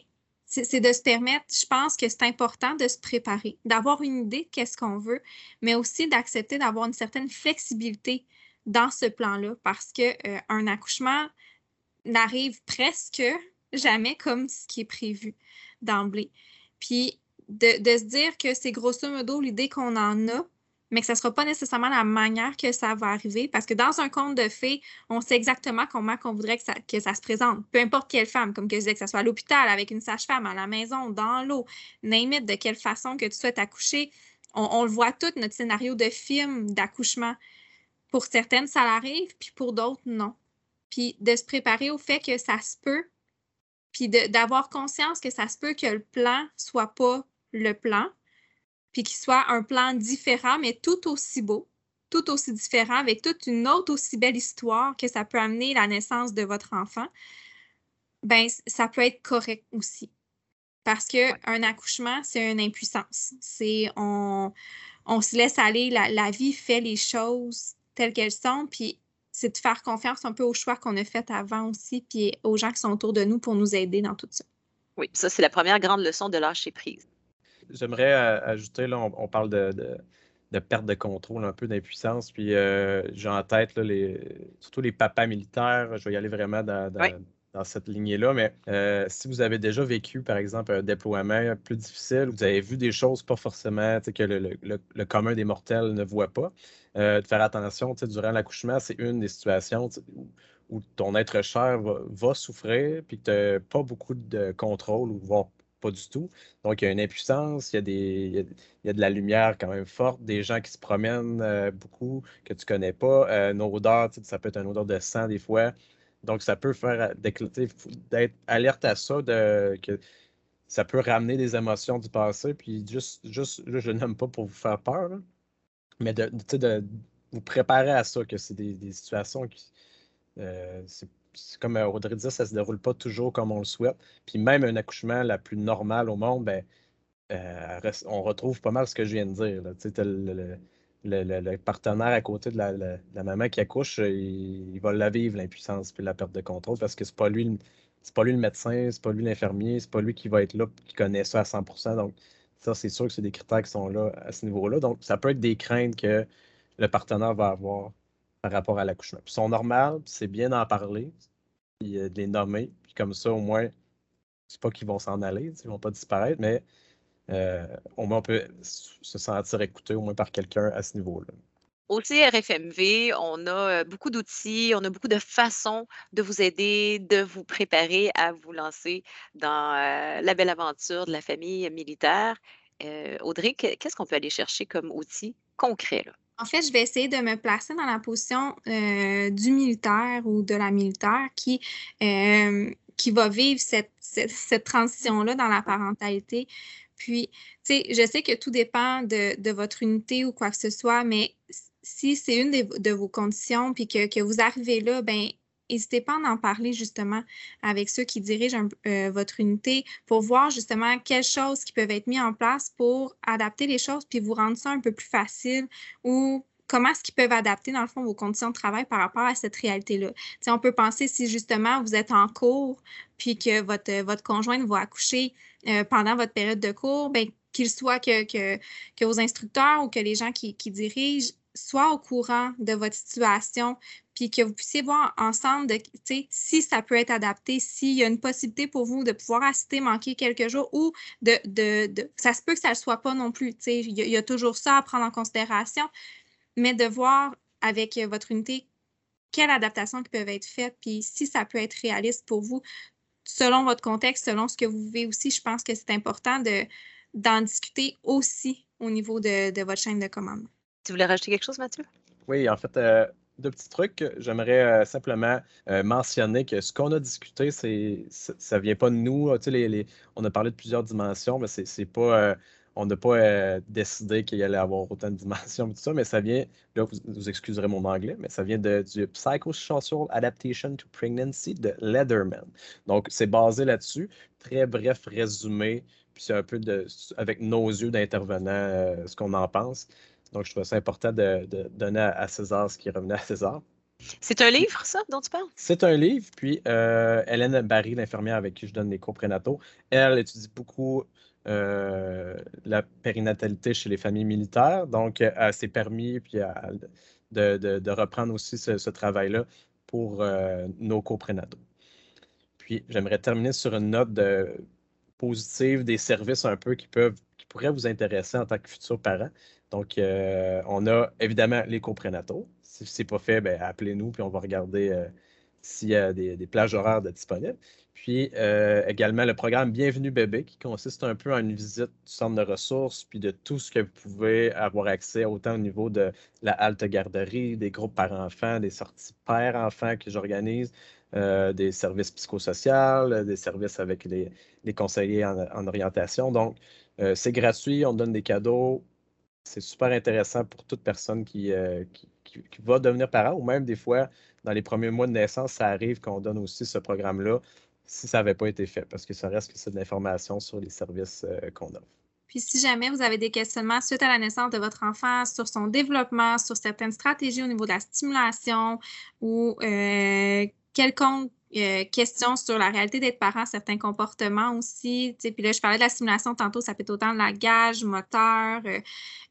c'est de se permettre, je pense que c'est important de se préparer, d'avoir une idée de qu'est-ce qu'on veut, mais aussi d'accepter d'avoir une certaine flexibilité dans ce plan-là parce qu'un euh, accouchement n'arrive presque jamais comme ce qui est prévu d'emblée. Puis de, de, se dire que c'est grosso modo l'idée qu'on en a, mais que ce ne sera pas nécessairement la manière que ça va arriver. Parce que dans un conte de fées, on sait exactement comment on voudrait que ça, se présente. Peu importe quelle femme, comme que je disais, que ce soit à l'hôpital, avec une sage-femme, à la maison, dans l'eau, name de quelle façon que tu souhaites accoucher. On, le voit tout, notre scénario de film d'accouchement. Pour certaines, ça arrive, puis pour d'autres, non. Puis de se préparer au fait que ça se peut, puis d'avoir conscience que ça se peut que le plan soit pas le plan, puis qu'il soit un plan différent, mais tout aussi beau, tout aussi différent, avec toute une autre aussi belle histoire que ça peut amener la naissance de votre enfant, ben ça peut être correct aussi. Parce qu'un accouchement, c'est une impuissance. C'est on, on se laisse aller, la, la vie fait les choses telles qu'elles sont, puis c'est de faire confiance un peu aux choix qu'on a fait avant aussi, puis aux gens qui sont autour de nous pour nous aider dans tout ça. Oui, ça, c'est la première grande leçon de lâcher prise j'aimerais ajouter, là, on, parle de, de, perte de contrôle, un peu d'impuissance. Puis j'ai en tête là, les, surtout les papas militaires. Je vais y aller vraiment dans, dans cette lignée-là. Mais euh, si vous avez déjà vécu, par exemple, un déploiement plus difficile, vous avez vu des choses pas forcément que le, commun des mortels ne voit pas, euh, de faire attention durant l'accouchement, c'est une des situations où, ton être cher va, souffrir, puis que tu n'as pas beaucoup de contrôle, ou voire pas du tout. Donc, il y a une impuissance, il y a, des, il y a, de la lumière quand même forte, des gens qui se promènent euh, beaucoup, que tu connais pas. une odeur, ça peut être une odeur de sang des fois. Donc, ça peut faire d'être alerte à ça, de, que ça peut ramener des émotions du passé. Puis juste, juste je n'aime pas pour vous faire peur, mais de, vous préparer à ça, que c'est des, situations qui. Euh, comme euh, Audrey disait, ça ne se déroule pas toujours comme on le souhaite. Puis même un accouchement la plus normale au monde, ben, euh, on retrouve pas mal ce que je viens de dire. Le, partenaire à côté de la, maman qui accouche, euh, il, va la vivre, l'impuissance puis la perte de contrôle, parce que c'est pas lui, pas lui le médecin, c'est pas lui l'infirmier, c'est pas lui qui va être là, qui connaît ça à 100% Donc, ça, c'est sûr que c'est des critères qui sont là à ce niveau-là. Donc, ça peut être des craintes que le partenaire va avoir par rapport à l'accouchement. Puis, sont normales, c'est bien d'en parler, puis euh, de les nommer, puis comme ça, au moins, c'est pas qu'ils vont s'en aller, ils vont pas disparaître, mais euh, au moins on peut se sentir écouté au moins par quelqu'un à ce niveau-là. Au CRFMV, on a euh, beaucoup d'outils, on a beaucoup de façons de vous aider, de vous préparer à vous lancer dans la belle aventure de la famille militaire. Audrey, qu'est-ce qu'on peut aller chercher comme outil concret? En fait, je vais essayer de me placer dans la position du militaire ou de la militaire qui, qui va vivre cette, cette transition-là dans la parentalité. Puis, tu sais, je sais que tout dépend de, votre unité ou quoi que ce soit, mais si c'est une de, vos conditions, puis que, vous arrivez là, ben n'hésitez pas à en parler justement avec ceux qui dirigent euh, votre unité pour voir justement quelles choses qui peuvent être mises en place pour adapter les choses puis vous rendre ça un peu plus facile ou comment est-ce qu'ils peuvent adapter, dans le fond, vos conditions de travail par rapport à cette réalité-là. On peut penser si justement vous êtes en cours, puis que votre, votre conjointe va accoucher euh, pendant votre période de cours, ben, qu'il soit que, que, vos instructeurs ou que les gens qui, dirigent soient au courant de votre situation, puis que vous puissiez voir ensemble de, si ça peut être adapté, s'il y a une possibilité pour vous de pouvoir assister, manquer quelques jours ou de, de, ça se peut que ça ne le soit pas non plus. Il y, y, a toujours ça à prendre en considération, mais de voir avec votre unité quelles adaptations qui peuvent être faites, puis si ça peut être réaliste pour vous, selon votre contexte, selon ce que vous vivez aussi, je pense que c'est important de, d'en discuter aussi au niveau de, votre chaîne de commande. Tu voulais rajouter quelque chose, Mathieu? Oui, en fait, euh, deux petits trucs. J'aimerais euh, simplement mentionner que ce qu'on a discuté, ça ne vient pas de nous. on a parlé de plusieurs dimensions, mais c'est, pas on n'a pas euh, décidé qu'il allait avoir autant de dimensions tout ça, mais ça vient, là, vous, excuserez mon anglais, mais ça vient de, du Psychosocial Adaptation to Pregnancy de Leatherman. Donc, c'est basé là-dessus. Très bref résumé, puis c'est un peu de, avec nos yeux d'intervenant euh, ce qu'on en pense. Donc, je trouve ça important de, donner à, César ce qui revenait à César. C'est un livre, ça, dont tu parles? C'est un livre. Puis, euh, Hélène Barry, l'infirmière avec qui je donne les cours prénataux, elle étudie beaucoup euh, la périnatalité chez les familles militaires. Donc, elle s'est permis puis de, reprendre aussi ce, travail-là pour euh, nos coprénataux. Puis, j'aimerais terminer sur une note de, positive des services un peu qui peuvent qui pourraient vous intéresser en tant que futurs parents. Donc, euh, on a évidemment les coprénataux. Si ce n'est pas fait, ben, appelez-nous, puis on va regarder s'il y a des, plages horaires disponibles. Puis euh, également le programme Bienvenue bébé qui consiste un peu en une visite du centre de ressources, puis de tout ce que vous pouvez avoir accès, autant au niveau de la halte garderie, des groupes parents-enfants, des sorties pères-enfants que j'organise, euh, des services psychosociaux, des services avec les, conseillers en, orientation. Donc, euh, c'est gratuit, on donne des cadeaux. C'est super intéressant pour toute personne qui, qui, va devenir parent, ou même des fois, dans les premiers mois de naissance, ça arrive qu'on donne aussi ce programme-là si ça n'avait pas été fait, parce que ça reste que c'est de l'information sur les services euh, qu'on offre. Puis si jamais vous avez des questionnements suite à la naissance de votre enfant sur son développement, sur certaines stratégies au niveau de la stimulation ou euh, quelconque euh, questions sur la réalité d'être parent, certains comportements aussi. Puis là, je parlais de la simulation tantôt, ça peut être autant de la gage, moteur, euh,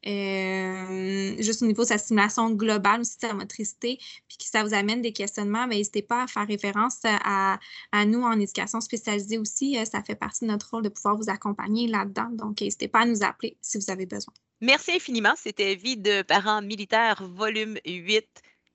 euh, juste au niveau de sa simulation globale aussi de sa motricité, puis que ça vous amène des questionnements, n'hésitez pas à faire référence à, à, nous en éducation spécialisée aussi. Ça fait partie de notre rôle de pouvoir vous accompagner là-dedans. Donc, n'hésitez pas à nous appeler si vous avez besoin. Merci infiniment. C'était Vie de parents militaires, volume 8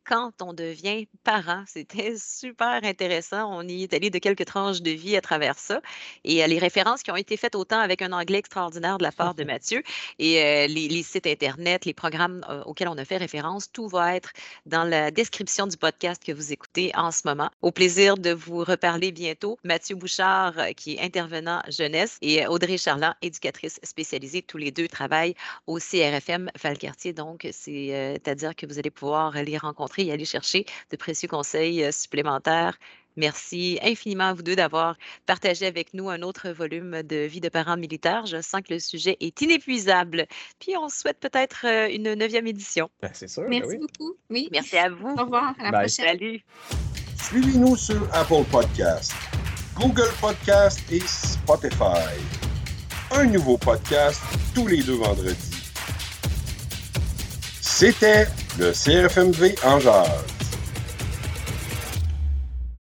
quand on devient parent. C'était super intéressant. On y est allé de quelques tranches de vie à travers ça. Et euh, les références qui ont été faites autant avec un anglais extraordinaire de la part de Mathieu et euh, les, sites Internet, les programmes euh, auxquels on a fait référence, tout va être dans la description du podcast que vous écoutez en ce moment. Au plaisir de vous reparler bientôt. Mathieu Bouchard, qui est intervenant jeunesse, et Audrey Charland, éducatrice spécialisée. Tous les deux travaillent au CRFM Valcartier. Donc, c'est-à-dire que vous allez pouvoir les rencontrer et aller chercher de précieux conseils euh, supplémentaires. Merci infiniment à vous deux d'avoir partagé avec nous un autre volume de vie de parents militaires. Je sens que le sujet est inépuisable. Puis on souhaite peut-être euh, une neuvième édition. Ben, c'est sûr. Ben Merci beaucoup. Oui. Merci à vous. Au revoir. À la prochaine. Salut. Suivez-nous sur Apple Podcast, Google Podcast et Spotify. Un nouveau podcast tous les deux vendredis. C'était le CRFMV en.